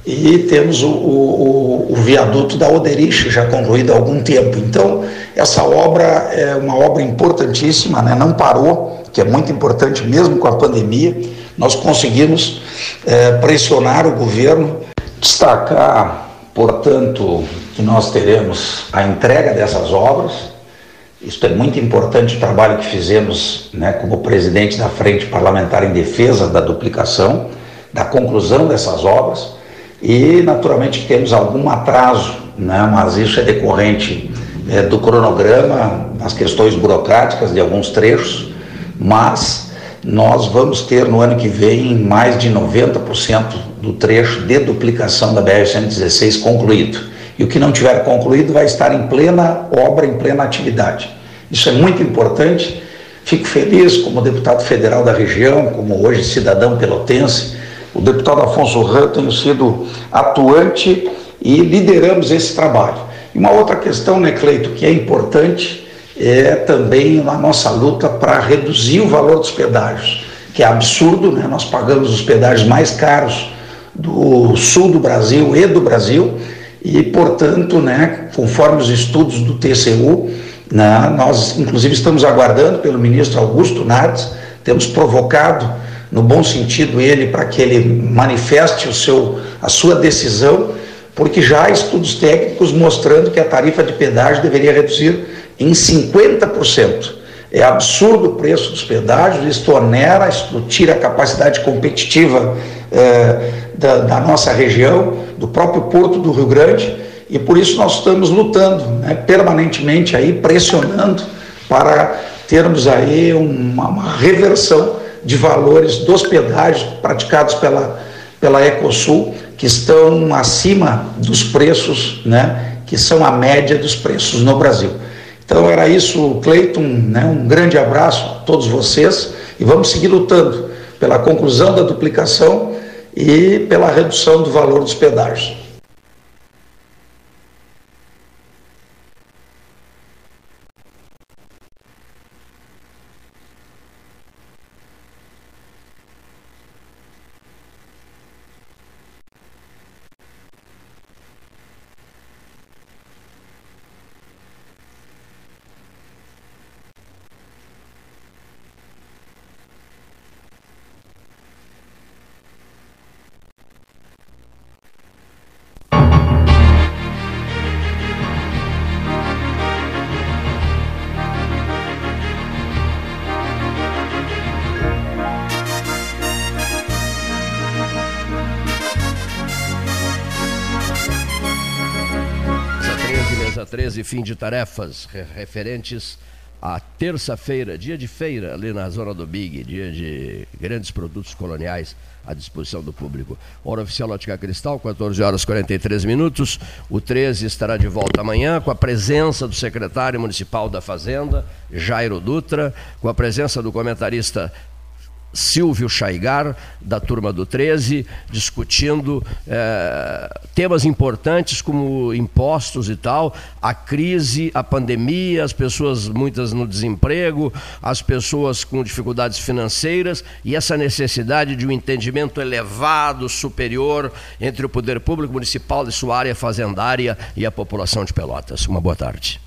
e temos o, o, o, viaduto da Oderich já concluído há algum tempo. Então, essa obra é uma obra importantíssima, né? não parou, que é muito importante mesmo com a pandemia. Nós conseguimos é, pressionar o governo, destacar, portanto, que nós teremos a entrega dessas obras. Isso é muito importante o trabalho que fizemos né, como presidente da Frente Parlamentar em Defesa da Duplicação, da conclusão dessas obras e naturalmente temos algum atraso, né, mas isso é decorrente é, do cronograma, as questões burocráticas de alguns trechos, mas nós vamos ter no ano que vem mais de 90% do trecho de duplicação da BR-116 concluído. E o que não tiver concluído vai estar em plena obra, em plena atividade. Isso é muito importante Fico feliz como deputado federal da região, como hoje cidadão pelotense. O deputado Afonso Ram tem sido atuante e lideramos esse trabalho. Uma outra questão, né, Cleito, que é importante é também a nossa luta para reduzir o valor dos pedágios, que é absurdo, né? Nós pagamos os pedágios mais caros do sul do Brasil e do Brasil e, portanto, né, conforme os estudos do TCU, né, nós inclusive estamos aguardando pelo ministro Augusto Nardes, temos provocado no bom sentido ele para que ele manifeste o seu, a sua decisão, porque já há estudos técnicos mostrando que a tarifa de pedágio deveria reduzir em 50%. É absurdo o preço dos pedágios, isto onera, isto tira a capacidade competitiva eh, da, da, nossa região, do próprio Porto do Rio Grande, e por isso nós estamos lutando né, permanentemente aí, pressionando para termos aí uma, uma, reversão de valores dos pedágios praticados pela, pela Ecosul, que estão acima dos preços, né, que são a média dos preços no Brasil. Então era isso, Cleiton, né, um grande abraço a todos vocês e vamos seguir lutando pela conclusão da duplicação e pela redução do valor dos pedágios. Tarefas referentes à terça-feira, dia de feira ali na zona do Big, dia de grandes produtos coloniais à disposição do público. Hora oficial Ótica Cristal, 14 horas 43 minutos. O 13 estará de volta amanhã com a presença do secretário municipal da Fazenda, Jairo Dutra, com a presença do comentarista Silvio Chaigar, da turma do 13, discutindo é, temas importantes como impostos e tal, a crise, a pandemia, as pessoas muitas no desemprego, as pessoas com dificuldades financeiras e essa necessidade de um entendimento elevado, superior entre o poder público municipal e sua área fazendária e a população de Pelotas. Uma boa tarde.